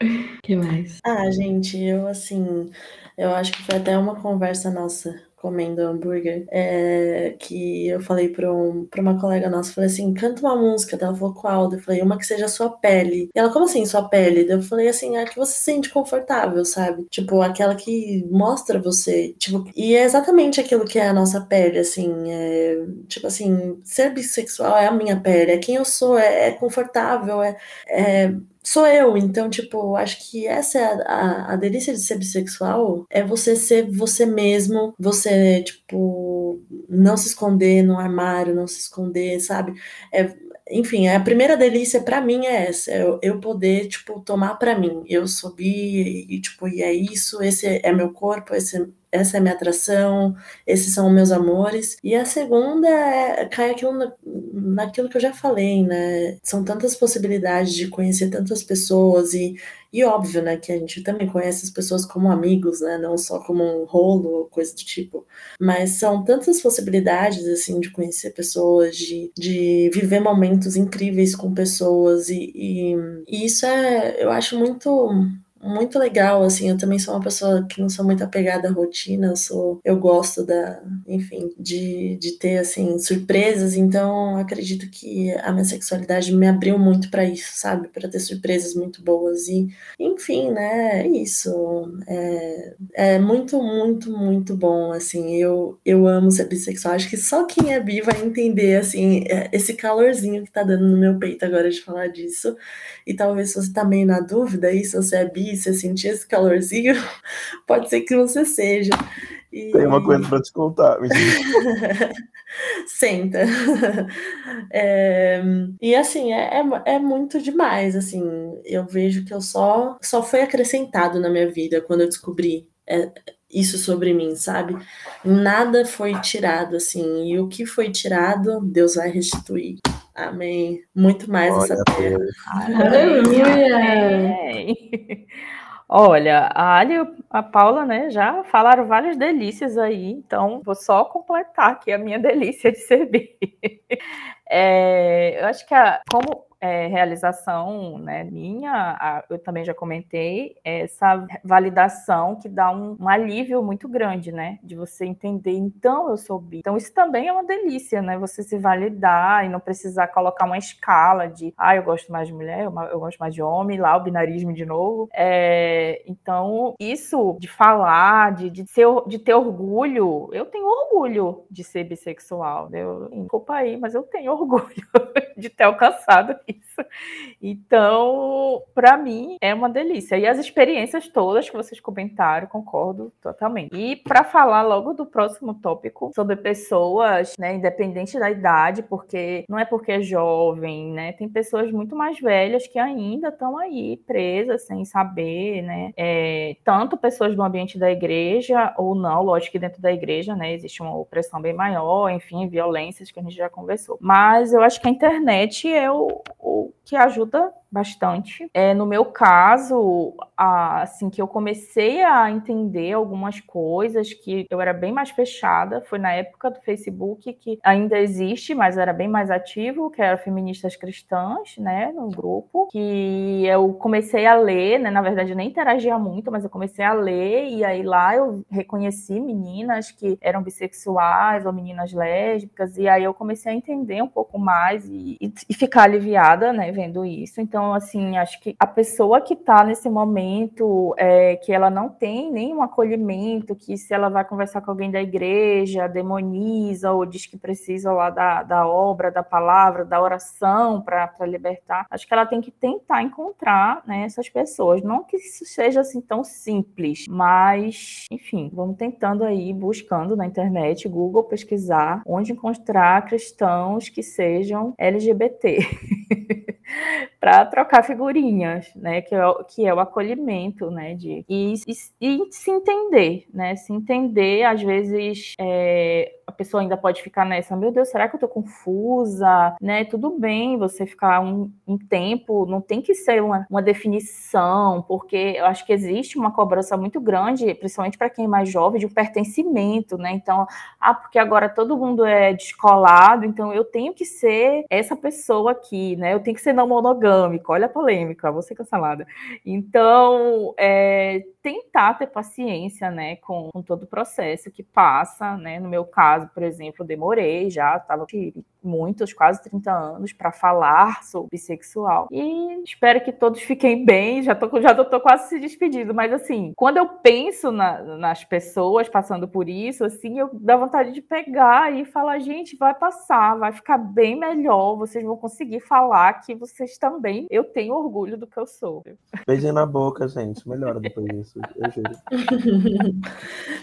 Speaker 4: que mais?
Speaker 6: Ah, gente, eu assim, eu acho que foi até uma conversa nossa comendo hambúrguer, é, que eu falei para um, pra uma colega nossa, falei assim, canta uma música, ela falou qual? Eu falei, uma que seja sua pele. E ela, como assim, sua pele? Eu falei assim, a que você se sente confortável, sabe? Tipo, aquela que mostra você, tipo, e é exatamente aquilo que é a nossa pele, assim, é, tipo assim, ser bissexual é a minha pele, é quem eu sou, é, é confortável, é, é sou eu. Então, tipo, acho que essa é a, a, a, delícia de ser bissexual, é você ser você mesmo, você, tipo, não se esconder no armário, não se esconder, sabe? É, enfim, a primeira delícia para mim é essa, é eu, eu poder, tipo, tomar para mim. Eu sou bi e, tipo, e é isso, esse é meu corpo, esse essa é minha atração, esses são meus amores. E a segunda é, cai aquilo na, naquilo que eu já falei, né? São tantas possibilidades de conhecer tantas pessoas e, e óbvio, né, que a gente também conhece as pessoas como amigos, né? Não só como um rolo ou coisa do tipo. Mas são tantas possibilidades, assim, de conhecer pessoas, de, de viver momentos incríveis com pessoas e, e, e isso é, eu acho muito muito legal, assim, eu também sou uma pessoa que não sou muito apegada à rotina, eu sou, eu gosto da, enfim, de, de ter, assim, surpresas, então acredito que a minha sexualidade me abriu muito para isso, sabe, para ter surpresas muito boas e, enfim, né, é isso, é, é muito, muito, muito bom, assim, eu, eu amo ser bissexual, acho que só quem é bi vai entender, assim, é, esse calorzinho que tá dando no meu peito agora de falar disso, e talvez você tá meio na dúvida aí, se você é bi, você sentir esse calorzinho, pode ser que você seja.
Speaker 7: E... Tem uma coisa para te contar.
Speaker 6: Senta. É, e assim, é, é, é, muito demais. Assim, eu vejo que eu só, só foi acrescentado na minha vida quando eu descobri é, isso sobre mim, sabe? Nada foi tirado, assim, e o que foi tirado, Deus vai restituir. Amém. Muito mais Olha essa terra.
Speaker 8: Aleluia! Olha, a Ali e a Paula, né, já falaram várias delícias aí, então vou só completar aqui a minha delícia de ser bi. É, eu acho que a, como é, realização né, minha, a, eu também já comentei, essa validação que dá um, um, alívio muito grande, né? De você entender, então eu sou bi. Então isso também é uma delícia, né? Você se validar e não precisar colocar uma escala de, ah, eu gosto mais de mulher, eu, eu gosto mais de homem, lá o binarismo de novo. É, então, isso de falar, de, de, ser, de ter orgulho, eu tenho orgulho de ser bissexual. Eu, desculpa aí, mas eu tenho orgulho de ter alcançado isso isso. Então, para mim, é uma delícia. E as experiências todas que vocês comentaram, concordo totalmente. E para falar logo do próximo tópico, sobre pessoas, né, independente da idade, porque não é porque é jovem, né? Tem pessoas muito mais velhas que ainda estão aí presas, sem saber, né? É, tanto pessoas do ambiente da igreja ou não, lógico que dentro da igreja, né, existe uma opressão bem maior, enfim, violências que a gente já conversou. Mas eu acho que a internet é o, o que ajuda momento bastante. É, no meu caso, a, assim, que eu comecei a entender algumas coisas, que eu era bem mais fechada, foi na época do Facebook, que ainda existe, mas era bem mais ativo, que era Feministas Cristãs, né, no grupo, que eu comecei a ler, né, na verdade eu nem interagia muito, mas eu comecei a ler, e aí lá eu reconheci meninas que eram bissexuais ou meninas lésbicas, e aí eu comecei a entender um pouco mais e, e, e ficar aliviada, né, vendo isso. Então, assim, acho que a pessoa que está nesse momento, é, que ela não tem nenhum acolhimento, que se ela vai conversar com alguém da igreja, demoniza ou diz que precisa lá da, da obra, da palavra, da oração para libertar, acho que ela tem que tentar encontrar né, essas pessoas. Não que isso seja assim tão simples, mas, enfim, vamos tentando aí, buscando na internet, Google, pesquisar onde encontrar cristãos que sejam LGBT. para trocar figurinhas, né? Que é, o, que é o acolhimento, né? De, e, e, e se entender, né? Se entender, às vezes é, a pessoa ainda pode ficar nessa, meu Deus, será que eu tô confusa? Né? Tudo bem você ficar um, um tempo, não tem que ser uma, uma definição, porque eu acho que existe uma cobrança muito grande, principalmente para quem é mais jovem, de um pertencimento, né? Então, ah, porque agora todo mundo é descolado, então eu tenho que ser essa pessoa aqui, né? Eu tenho que ser não monogâmico, olha a polêmica, ser cancelada. Então, é, tentar ter paciência, né, com, com todo o processo que passa, né? No meu caso, por exemplo, demorei já, estava muitos, quase 30 anos, para falar sobre bissexual. E espero que todos fiquem bem. Já tô, já tô, tô quase se despedindo, mas assim, quando eu penso na, nas pessoas passando por isso, assim, eu dá vontade de pegar e falar, gente, vai passar, vai ficar bem melhor, vocês vão conseguir falar que vocês também, eu tenho orgulho do que eu sou.
Speaker 7: Beijinho na boca, gente, melhora depois disso, eu juro.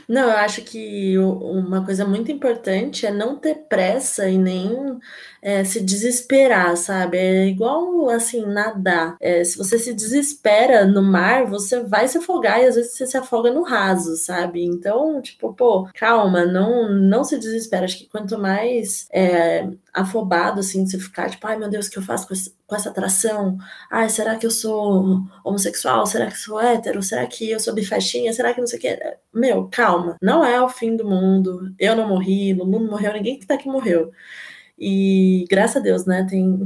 Speaker 6: Não, eu acho que uma coisa muito importante é não ter pressa e nem é, se desesperar, sabe? É igual assim, nadar. É, se você se desespera no mar, você vai se afogar e às vezes você se afoga no raso, sabe? Então, tipo, pô, calma, não, não se desespera. Acho que quanto mais é, afobado, assim, você ficar, tipo, ai meu Deus, o que eu faço com, esse, com essa atração? Ai, será que eu sou homossexual? Será que sou hétero? Será que eu sou bifestinha? Será que não sei o que? Meu, calma, não é o fim do mundo. Eu não morri, Lulu não morreu, ninguém que tá aqui morreu. E graças a Deus, né? Tem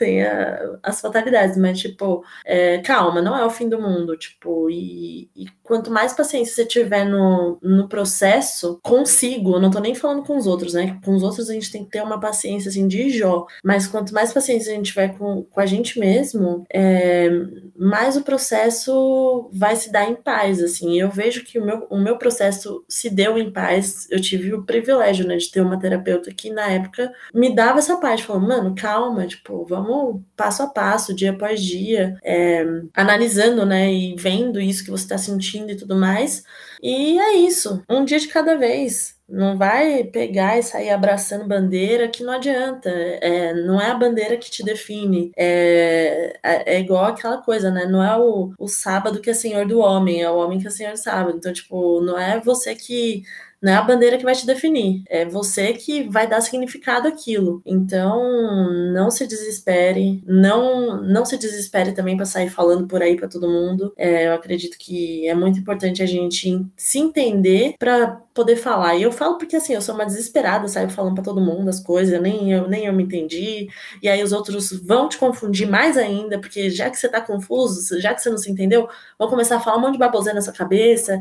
Speaker 6: tem a, as fatalidades, mas, tipo, é, calma, não é o fim do mundo, tipo, e, e, quanto mais paciência você tiver no, no processo, consigo, eu não tô nem falando com os outros, né, com os outros a gente tem que ter uma paciência, assim, de jó, mas quanto mais paciência a gente tiver com, com a gente mesmo, é, mais o processo vai se dar em paz, assim, eu vejo que o meu, o meu processo se deu em paz, eu tive o privilégio, né, de ter uma terapeuta que, na época, me dava essa paz, falou, mano, calma, tipo, vamos passo a passo, dia após dia, é, analisando, né, e vendo isso que você está sentindo e tudo mais. E é isso, um dia de cada vez. Não vai pegar e sair abraçando bandeira que não adianta. É, não é a bandeira que te define. É, é, é, igual aquela coisa, né? Não é o, o sábado que é senhor do homem, é o homem que é senhor do sábado. Então, tipo, não é você que não é a bandeira que vai te definir, é você que vai dar significado àquilo. Então, não se desespere, não não se desespere também para sair falando por aí para todo mundo. É, eu acredito que é muito importante a gente se entender para poder falar. E eu falo porque assim, eu sou uma desesperada, saio falando para todo mundo as coisas, nem eu nem eu me entendi. E aí os outros vão te confundir mais ainda, porque já que você tá confuso, já que você não se entendeu, vão começar a falar um monte de baboseira na sua cabeça.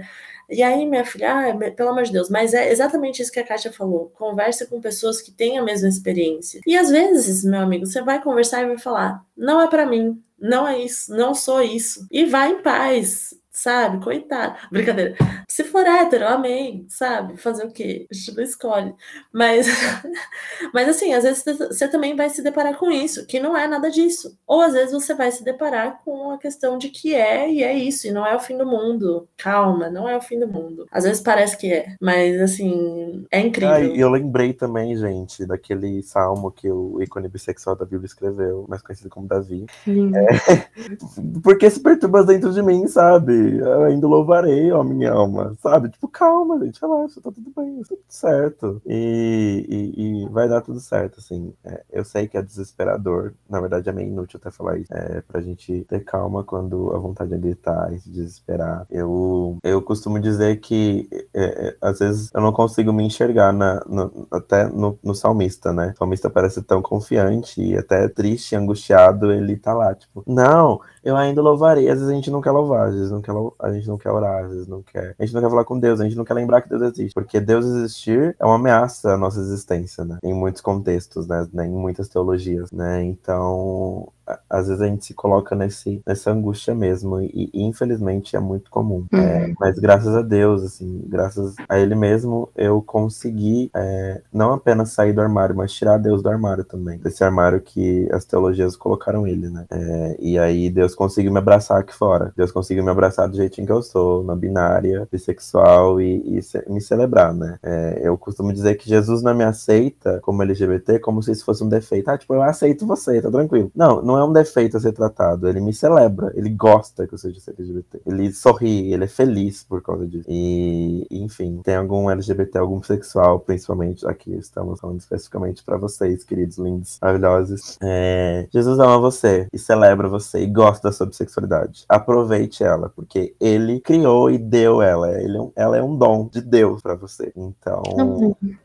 Speaker 6: E aí, minha filha, ah, pelo amor de Deus, mas é exatamente isso que a Kátia falou. Converse com pessoas que têm a mesma experiência. E às vezes, meu amigo, você vai conversar e vai falar: não é para mim, não é isso, não sou isso. E vai em paz sabe? Coitado. Brincadeira. Se for hétero, amém, sabe? Fazer o quê? A gente não escolhe. Mas, mas assim, às vezes você também vai se deparar com isso, que não é nada disso. Ou às vezes você vai se deparar com a questão de que é e é isso, e não é o fim do mundo. Calma, não é o fim do mundo. Às vezes parece que é, mas assim, é incrível. Ah,
Speaker 7: e eu lembrei também, gente, daquele salmo que o ícone bissexual da Bíblia escreveu, mais conhecido como Davi. É, porque se perturba dentro de mim, sabe? Eu ainda louvarei, ó, minha alma, sabe? Tipo, calma, gente, relaxa, tá tudo bem, tá tudo certo. E, e, e vai dar tudo certo, assim. É, eu sei que é desesperador, na verdade é meio inútil até falar isso, é, pra gente ter calma quando a vontade é gritar e se desesperar. Eu, eu costumo dizer que é, é às vezes eu não consigo me enxergar na, no, até no, no salmista, né? O salmista parece tão confiante e até triste, angustiado, ele tá lá, tipo, não, eu ainda louvarei. Às vezes a gente não quer louvar, às vezes não quer, a gente não quer orar, às vezes não quer. A gente não quer falar com Deus, a gente não quer lembrar que Deus existe. Porque Deus existir é uma ameaça à nossa existência, né? Em muitos contextos, né? Em muitas teologias, né? Então, às vezes a gente se coloca nesse, nessa angústia mesmo, e, e infelizmente é muito comum. É, uhum. É, mas graças a Deus, assim, graças a Ele mesmo, eu consegui é, não apenas sair do armário, mas tirar Deus do armário também. Desse armário que as teologias colocaram ele, né? É, e aí Deus conseguiu me abraçar aqui fora. Deus conseguiu me abraçar do jeitinho que eu sou, na binária, bissexual e, e me celebrar, né? É, eu costumo dizer que Jesus não me aceita como LGBT como se isso fosse um defeito. Ah, tipo, eu aceito você, tá tranquilo. Não, não é um defeito a ser tratado. Ele me celebra, ele gosta que eu seja LGBT. Ele sorri, ele é feliz por causa disso. E, enfim, tem algum LGBT, algum sexual, principalmente aqui, estamos falando especificamente para vocês, queridos, lindos, maravilhosos. É, Jesus ama você e celebra você e gosta da sua bissexualidade. Aproveite ela, porque ele criou e deu ela. Ele, é ela é um dom de Deus para você. Então,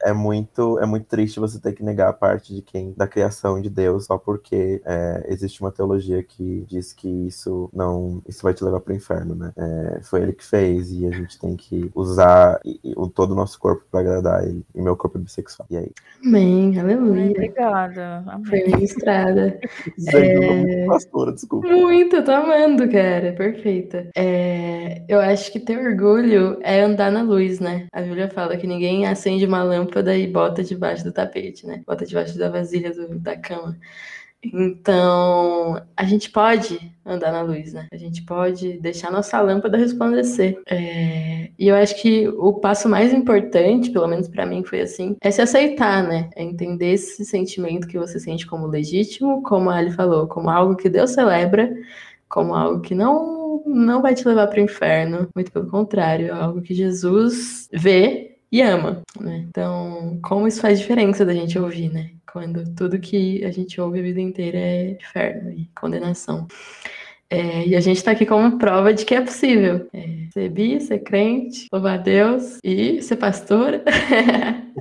Speaker 7: é muito, é muito triste você ter que negar a parte de quem da criação de Deus só porque é, existe uma teologia que diz que isso não, isso vai te levar para o inferno, né? É, foi ele que fez e a gente tem que usar o, todo o nosso corpo para agradar ele. E meu corpo é bissexual. E aí?
Speaker 4: Amém, aleluia.
Speaker 8: Obrigada. Amém.
Speaker 4: Foi ministrada.
Speaker 7: é... Pastora, desculpa.
Speaker 4: Muito, tô amando, cara. Perfeita. É... Eu acho que ter orgulho é andar na luz, né? A Júlia fala que ninguém acende uma lâmpada e bota debaixo do tapete, né? Bota debaixo da vasilha do, da cama. Então, a gente pode andar na luz, né? A gente pode deixar nossa lâmpada resplandecer. É... E eu acho que o passo mais importante, pelo menos para mim foi assim, é se aceitar, né? É entender esse sentimento que você sente como legítimo, como a Ali falou, como algo que Deus celebra, como algo que não não vai te levar para o inferno, muito pelo contrário, é algo que Jesus vê e ama, né? Então, como isso faz diferença da gente ouvir, né? quando tudo que a gente ouve a vida inteira é inferno e condenação. É, e a gente está aqui como prova de que é possível é, ser bi, ser crente, louvar a Deus e ser pastora.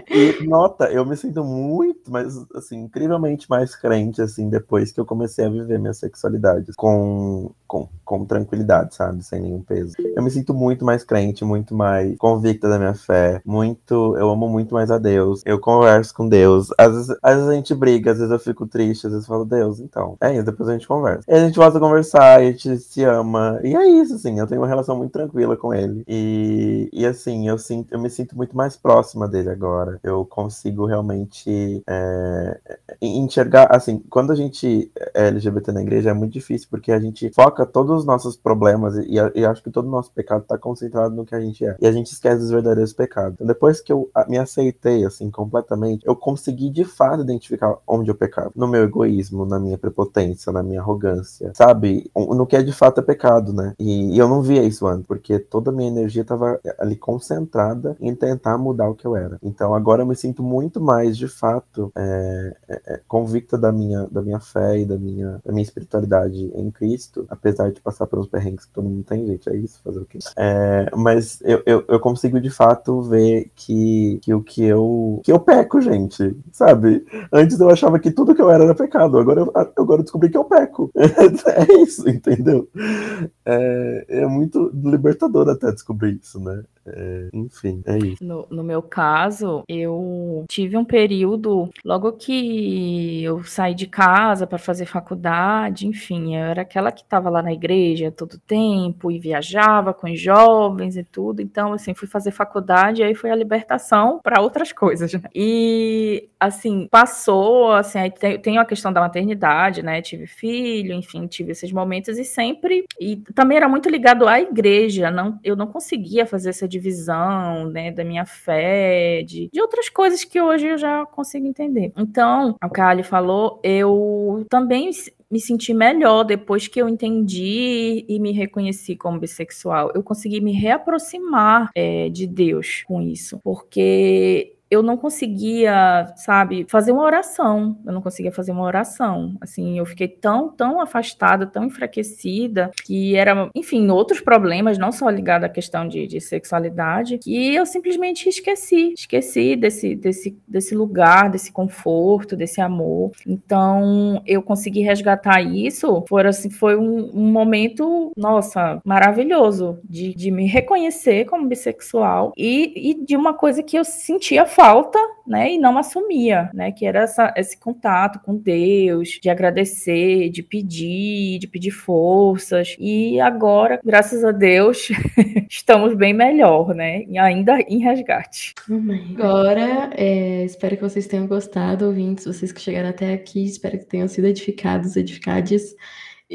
Speaker 7: E nota, eu me sinto muito, mas assim, incrivelmente mais crente, assim, depois que eu comecei a viver minha sexualidade com, com, com tranquilidade, sabe? Sem nenhum peso. Eu me sinto muito mais crente, muito mais convicta da minha fé, muito, eu amo muito mais a Deus. Eu converso com Deus. Às vezes, às vezes a gente briga, às vezes eu fico triste, às vezes eu falo, Deus, então. É isso, depois a gente conversa. E a gente volta a conversar, a gente se ama. E é isso, assim, eu tenho uma relação muito tranquila com ele. E, e assim, eu, sinto, eu me sinto muito mais próxima dele agora. Eu consigo realmente é, enxergar, assim, quando a gente é LGBT na igreja é muito difícil, porque a gente foca todos os nossos problemas e, e acho que todo o nosso pecado está concentrado no que a gente é. E a gente esquece dos verdadeiros pecados. Então, depois que eu me aceitei, assim, completamente, eu consegui de fato identificar onde eu pecava. No meu egoísmo, na minha prepotência, na minha arrogância, sabe? No que é de fato é pecado, né? E, e eu não via isso antes, porque toda a minha energia estava ali concentrada em tentar mudar o que eu era. Então agora eu me sinto muito mais, de fato, é, é, é convicta da minha, da minha fé e da minha, da minha espiritualidade em Cristo, apesar de passar pelos perrengues que todo mundo tem, gente, é isso, fazer o quê? É, mas eu, eu, eu, consigo, de fato, ver que, que o que eu, que eu peco, gente, sabe? Antes eu achava que tudo que eu era era pecado, agora eu, agora eu descobri que eu peco. é isso, entendeu? É, é muito libertador até descobrir isso, né? É, enfim, é isso.
Speaker 8: No, no, meu caso, eu tive um período, logo que eu saí de casa para fazer faculdade, enfim, eu era aquela que estava lá na igreja todo tempo e viajava com os jovens e tudo. Então, assim, fui fazer faculdade e aí foi a libertação para outras coisas, né? E, assim, passou, assim, aí tem, tem a questão da maternidade, né? Tive filho, enfim, tive esses momentos e sempre. E também era muito ligado à igreja, não, eu não conseguia fazer essa divisão, né, da minha fé, de, de outras coisas que hoje eu já consigo entender. Então, o que a Ali falou, eu também me senti melhor depois que eu entendi e me reconheci como bissexual. Eu consegui me reaproximar é, de Deus com isso, porque eu não conseguia, sabe, fazer uma oração. Eu não conseguia fazer uma oração. Assim, eu fiquei tão, tão afastada, tão enfraquecida, que era, enfim, outros problemas, não só ligado à questão de, de sexualidade, que eu simplesmente esqueci. Esqueci desse, desse, desse lugar, desse conforto, desse amor. Então, eu consegui resgatar isso. Foi, assim, foi um, um momento, nossa, maravilhoso de, de me reconhecer como bissexual e, e de uma coisa que eu sentia falta falta, né, e não assumia, né, que era essa, esse contato com Deus, de agradecer, de pedir, de pedir forças. E agora, graças a Deus, estamos bem melhor, né, e ainda em resgate.
Speaker 4: Agora, é, espero que vocês tenham gostado, ouvintes, vocês que chegaram até aqui, espero que tenham sido edificados, edificados.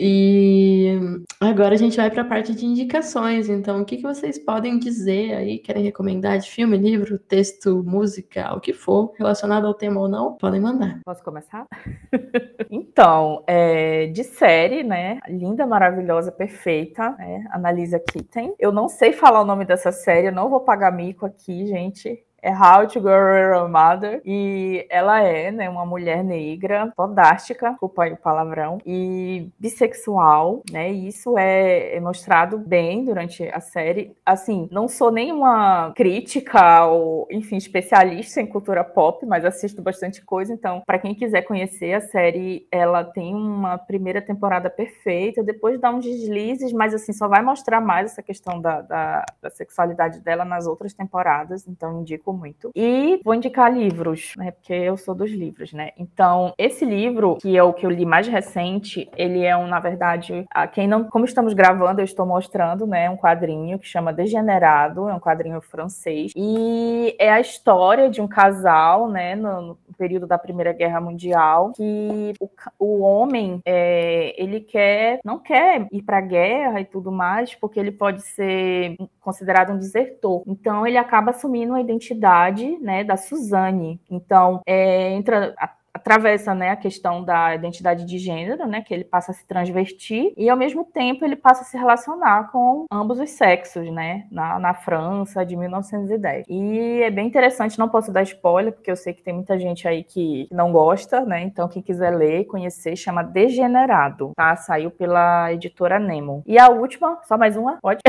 Speaker 4: E agora a gente vai para a parte de indicações. Então, o que, que vocês podem dizer aí? Querem recomendar de filme, livro, texto, música, o que for relacionado ao tema ou não? Podem mandar.
Speaker 8: Posso começar? então, é, de série, né? Linda, maravilhosa, perfeita, né? Analisa Kitten. Eu não sei falar o nome dessa série, eu não vou pagar mico aqui, gente é How to Grow a Mother. E ela é, né, uma mulher negra, fantástica, desculpa aí o palavrão, e bissexual, né, e isso é, é mostrado bem durante a série. Assim, não sou nenhuma crítica ou, enfim, especialista em cultura pop, mas assisto bastante coisa, então, para quem quiser conhecer a série, ela tem uma primeira temporada perfeita, depois dá uns deslizes, mas assim, só vai mostrar mais essa questão da, da, da sexualidade dela nas outras temporadas, então indico indico muito. E vou indicar livros, né? Porque eu sou dos livros, né? Então, esse livro, que é o que eu li mais recente, ele é um, na verdade, a quem não, como estamos gravando, eu estou mostrando, né, um quadrinho que chama Degenerado, é um quadrinho francês, e é a história de um casal, né, no período da Primeira Guerra Mundial, que o, o homem, é, ele quer, não quer ir para a guerra e tudo mais, porque ele pode ser considerado um desertor. Então, ele acaba assumindo a identidade né, da Suzane. Então, é, entra atravessa né, a questão da identidade de gênero, né, que ele passa a se transvestir, e ao mesmo tempo ele passa a se relacionar com ambos os sexos, né, na, na França de 1910. E é bem interessante, não posso dar spoiler, porque eu sei que tem muita gente aí que não gosta, né, então quem quiser ler, conhecer, chama Degenerado, tá? Saiu pela editora Nemo. E a última, só mais uma? Pode?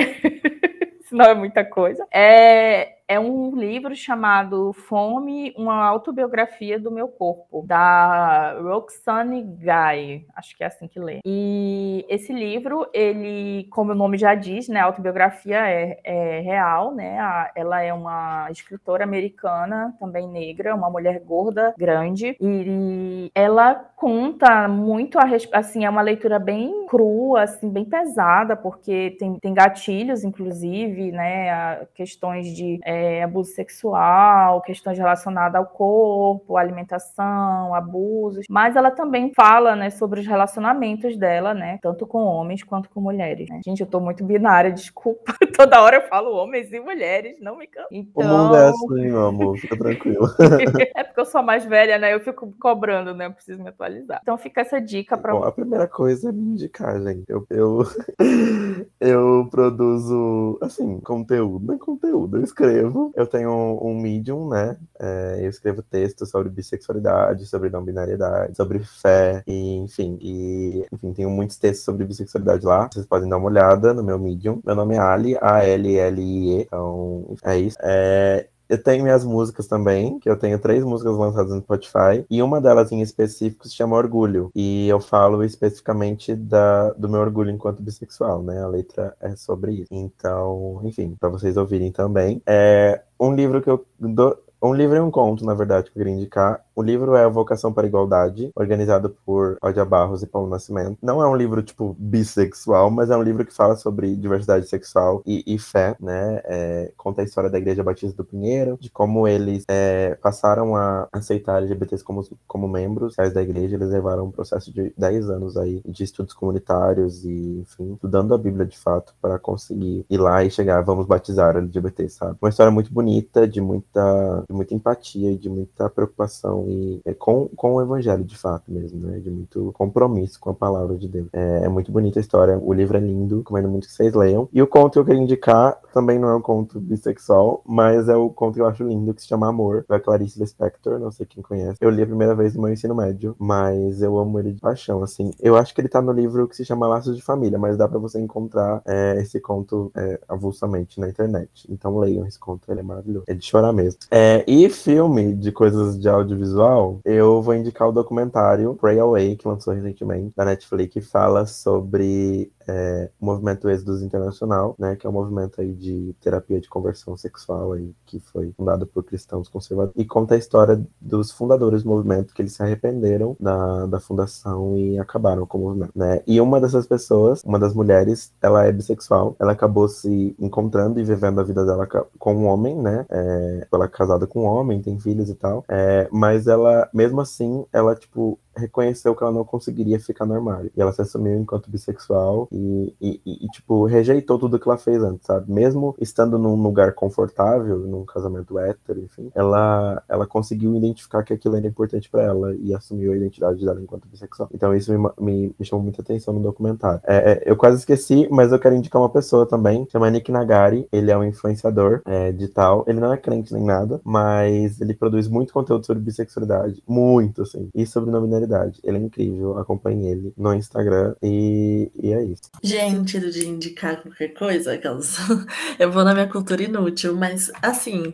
Speaker 8: Senão é muita coisa. É é um livro chamado Fome, uma autobiografia do meu corpo, da Roxane Gay, acho que é assim que lê. E esse livro, ele, como o nome já diz, né, a autobiografia é, é real, né? A, ela é uma escritora americana, também negra, uma mulher gorda, grande, e ela conta muito a assim, é uma leitura bem crua, assim, bem pesada, porque tem, tem gatilhos, inclusive, né, questões de é, é, abuso sexual, questões relacionadas ao corpo, alimentação, abusos, mas ela também fala, né, sobre os relacionamentos dela, né, tanto com homens quanto com mulheres. Né? Gente, eu tô muito binária, desculpa, toda hora eu falo homens e mulheres, não me canso.
Speaker 7: Então... O mundo é assim, meu amor, fica tranquilo.
Speaker 8: é porque eu sou mais velha, né, eu fico cobrando, né, eu preciso me atualizar. Então fica essa dica para
Speaker 7: Bom, a primeira coisa é me indicar, gente. Eu, eu, eu produzo, assim, conteúdo, não é conteúdo, eu escrevo escrevo, eu tenho um, Medium, né? É, eu escrevo textos sobre bissexualidade, sobre não binariedade, sobre fé, e enfim, e enfim, tenho muitos textos sobre bissexualidade lá. Vocês podem dar uma olhada no meu Medium. Meu nome é Ali, A-L-L-I-E. Então, é isso. É, eu tenho minhas músicas também, que eu tenho três músicas lançadas no Spotify, e uma delas em específico se chama Orgulho. E eu falo especificamente da, do meu orgulho enquanto bissexual, né? A letra é sobre isso. Então, enfim, para vocês ouvirem também. É um livro que eu dou. Um livro e um conto, na verdade, que eu queria indicar. O livro é A Vocação para a Igualdade, organizado por Cláudia Barros e Paulo Nascimento. Não é um livro, tipo, bissexual, mas é um livro que fala sobre diversidade sexual e, e fé, né? É, conta a história da Igreja Batista do Pinheiro, de como eles é, passaram a aceitar LGBTs como, como membros da igreja. Eles levaram um processo de 10 anos aí de estudos comunitários e, enfim, estudando a Bíblia de fato para conseguir ir lá e chegar, vamos batizar LGBT, sabe? Uma história muito bonita, de muita de muita empatia e de muita preocupação e é, com, com o evangelho de fato mesmo, né? De muito compromisso com a palavra de Deus. É, é muito bonita a história, o livro é lindo, recomendo muito que vocês leiam. E o conto que eu queria indicar também não é um conto bissexual, mas é o conto que eu acho lindo, que se chama Amor, da Clarice Lispector, não sei quem conhece. Eu li a primeira vez no meu ensino médio, mas eu amo ele de paixão, assim. Eu acho que ele tá no livro que se chama Laços de Família, mas dá para você encontrar é, esse conto é, avulsamente na internet. Então leiam esse conto, ele é maravilhoso. É de chorar mesmo. É, e filme de coisas de audiovisual, eu vou indicar o documentário Pray Away, que lançou recentemente, da Netflix, que fala sobre é, o movimento Êxodos Internacional, né, que é um movimento aí de terapia de conversão sexual aí, que foi fundado por cristãos conservadores, e conta a história dos fundadores do movimento, que eles se arrependeram da, da fundação e acabaram com o movimento, né, e uma dessas pessoas, uma das mulheres, ela é bissexual, ela acabou se encontrando e vivendo a vida dela com um homem, né, é, ela é casada com um homem, tem filhos e tal, é, mas ela, mesmo assim, ela, tipo, reconheceu que ela não conseguiria ficar no armário. E ela se assumiu enquanto bissexual e, e, e, tipo, rejeitou tudo que ela fez antes, sabe? Mesmo estando num lugar confortável, num casamento hétero, enfim, ela, ela conseguiu identificar que aquilo era importante para ela e assumiu a identidade dela enquanto bissexual. Então isso me, me, me chamou muita atenção no documentário. É, é, eu quase esqueci, mas eu quero indicar uma pessoa também, chama Nick Nagari. Ele é um influenciador é, digital. Ele não é crente nem nada, mas ele produz muito conteúdo sobre bissexualidade. Muito, assim. E sobre nominalidade verdade. Ele é incrível, acompanhe ele no Instagram e, e é isso.
Speaker 6: Gente, de indicar qualquer coisa, aquelas. eu vou na minha cultura inútil, mas assim,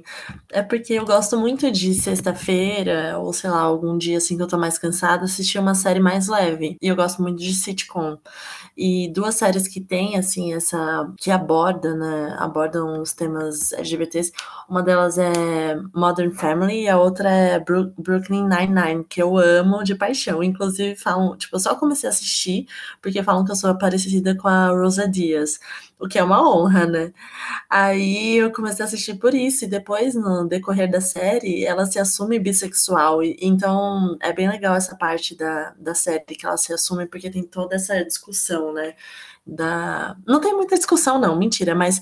Speaker 6: é porque eu gosto muito de sexta-feira, ou sei lá, algum dia assim que eu tô mais cansada, assistir uma série mais leve. E eu gosto muito de sitcom. E duas séries que tem, assim, essa. que aborda, né? Abordam os temas LGBTs. Uma delas é Modern Family e a outra é Brooklyn Nine-Nine, que eu amo de paixão. Inclusive, falam, tipo, eu só comecei a assistir porque falam que eu sou parecida com a Rosa Diaz o que é uma honra, né? Aí eu comecei a assistir por isso, e depois, no decorrer da série, ela se assume bissexual. E, então é bem legal essa parte da, da série que ela se assume, porque tem toda essa discussão, né? Da. Não tem muita discussão, não, mentira, mas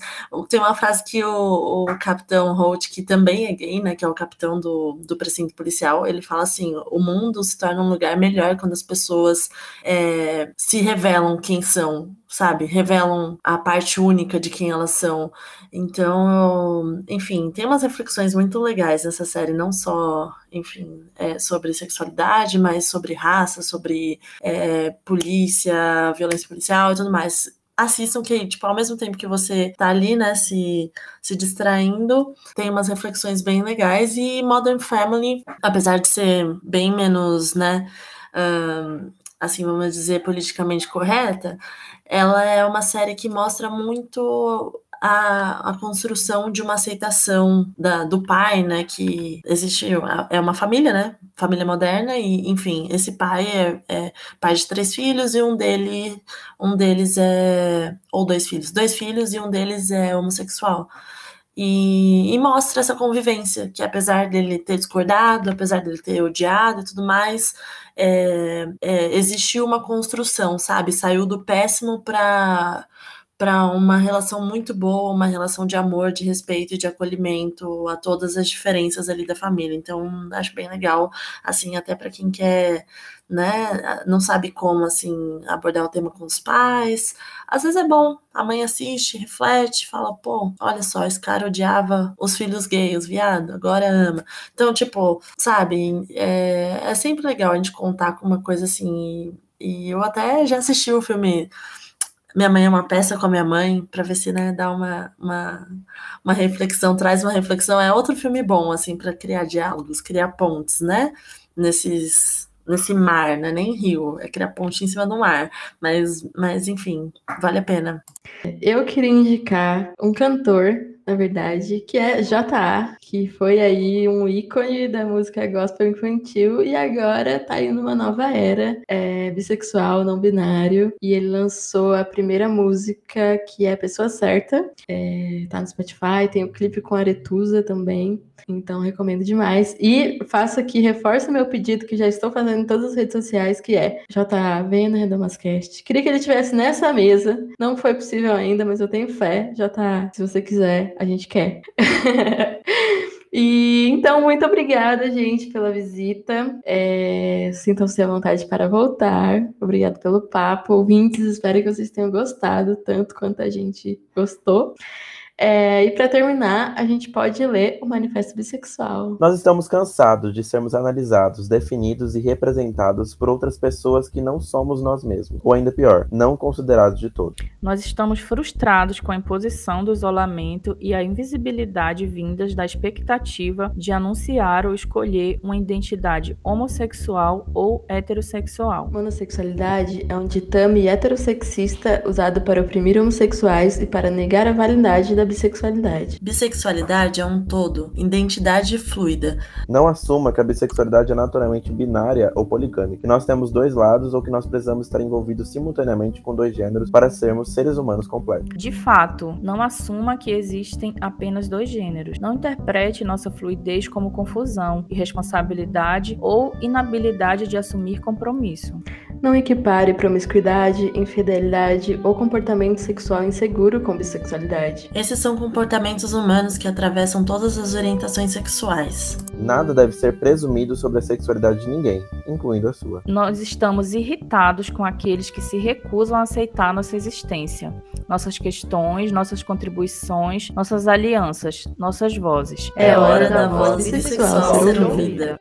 Speaker 6: tem uma frase que o, o capitão Holt, que também é gay, né? Que é o capitão do, do precinto policial, ele fala assim: o mundo se torna um lugar melhor quando as pessoas é, se revelam quem são, sabe? Revelam a parte única de quem elas são. Então, enfim, tem umas reflexões muito legais nessa série, não só, enfim, é, sobre sexualidade, mas sobre raça, sobre é, polícia, violência policial e tudo mais assistam que, tipo, ao mesmo tempo que você tá ali, né, se, se distraindo, tem umas reflexões bem legais e Modern Family, apesar de ser bem menos, né, um, assim, vamos dizer, politicamente correta, ela é uma série que mostra muito a, a construção de uma aceitação da, do pai, né? Que existe, é uma família, né? Família moderna, e enfim, esse pai é, é pai de três filhos e um dele, um deles é. Ou dois filhos, dois filhos e um deles é homossexual. E, e, mostra essa convivência, que apesar dele ter discordado, apesar dele ter odiado e tudo mais, é, é, existiu uma construção, sabe? Saiu do péssimo para para uma relação muito boa, uma relação de amor, de respeito e de acolhimento a todas as diferenças ali da família. Então, acho bem legal, assim, até para quem quer, né, não sabe como, assim, abordar o tema com os pais. Às vezes é bom, a mãe assiste, reflete, fala, pô, olha só, esse cara odiava os filhos gays, os viados, agora ama. Então, tipo, sabe, é, é sempre legal a gente contar com uma coisa assim. E eu até já assisti o filme minha Mãe é uma peça com a minha mãe, para ver se né, dá uma, uma, uma reflexão, traz uma reflexão. É outro filme bom, assim, para criar diálogos, criar pontes, né? Nesses, nesse mar, né? Nem rio, é criar ponte em cima do mar. Mas, mas enfim, vale a pena.
Speaker 4: Eu queria indicar um cantor na verdade, que é J.A., que foi aí um ícone da música gospel infantil e agora tá indo numa nova era, é bissexual, não binário, e ele lançou a primeira música que é Pessoa Certa, é, tá no Spotify, tem o clipe com Aretusa também, então recomendo demais. E faço aqui, reforço meu pedido que já estou fazendo em todas as redes sociais, que é J.A., venha no Redomascast. Queria que ele estivesse nessa mesa, não foi possível ainda, mas eu tenho fé, J.A., se você quiser, a gente quer. E então, muito obrigada, gente, pela visita. É, Sintam-se à vontade para voltar. Obrigado pelo papo. Ouvintes, espero que vocês tenham gostado tanto quanto a gente gostou. É, e para terminar, a gente pode ler o Manifesto Bissexual.
Speaker 7: Nós estamos cansados de sermos analisados, definidos e representados por outras pessoas que não somos nós mesmos, ou ainda pior, não considerados de todo.
Speaker 8: Nós estamos frustrados com a imposição do isolamento e a invisibilidade vindas da expectativa de anunciar ou escolher uma identidade homossexual ou heterossexual.
Speaker 4: Monossexualidade é um ditame heterossexista usado para oprimir homossexuais e para negar a validade da bissexualidade.
Speaker 6: Bissexualidade é um todo, identidade fluida.
Speaker 7: Não assuma que a bissexualidade é naturalmente binária ou poligâmica, que nós temos dois lados ou que nós precisamos estar envolvidos simultaneamente com dois gêneros para sermos seres humanos completos.
Speaker 8: De fato, não assuma que existem apenas dois gêneros. Não interprete nossa fluidez como confusão, irresponsabilidade ou inabilidade de assumir compromisso.
Speaker 4: Não equipare promiscuidade, infidelidade ou comportamento sexual inseguro com bissexualidade.
Speaker 6: Esses são comportamentos humanos que atravessam todas as orientações sexuais.
Speaker 7: Nada deve ser presumido sobre a sexualidade de ninguém, incluindo a sua.
Speaker 8: Nós estamos irritados com aqueles que se recusam a aceitar nossa existência, nossas questões, nossas contribuições, nossas alianças, nossas vozes.
Speaker 6: É hora da voz bissexual ser ouvida.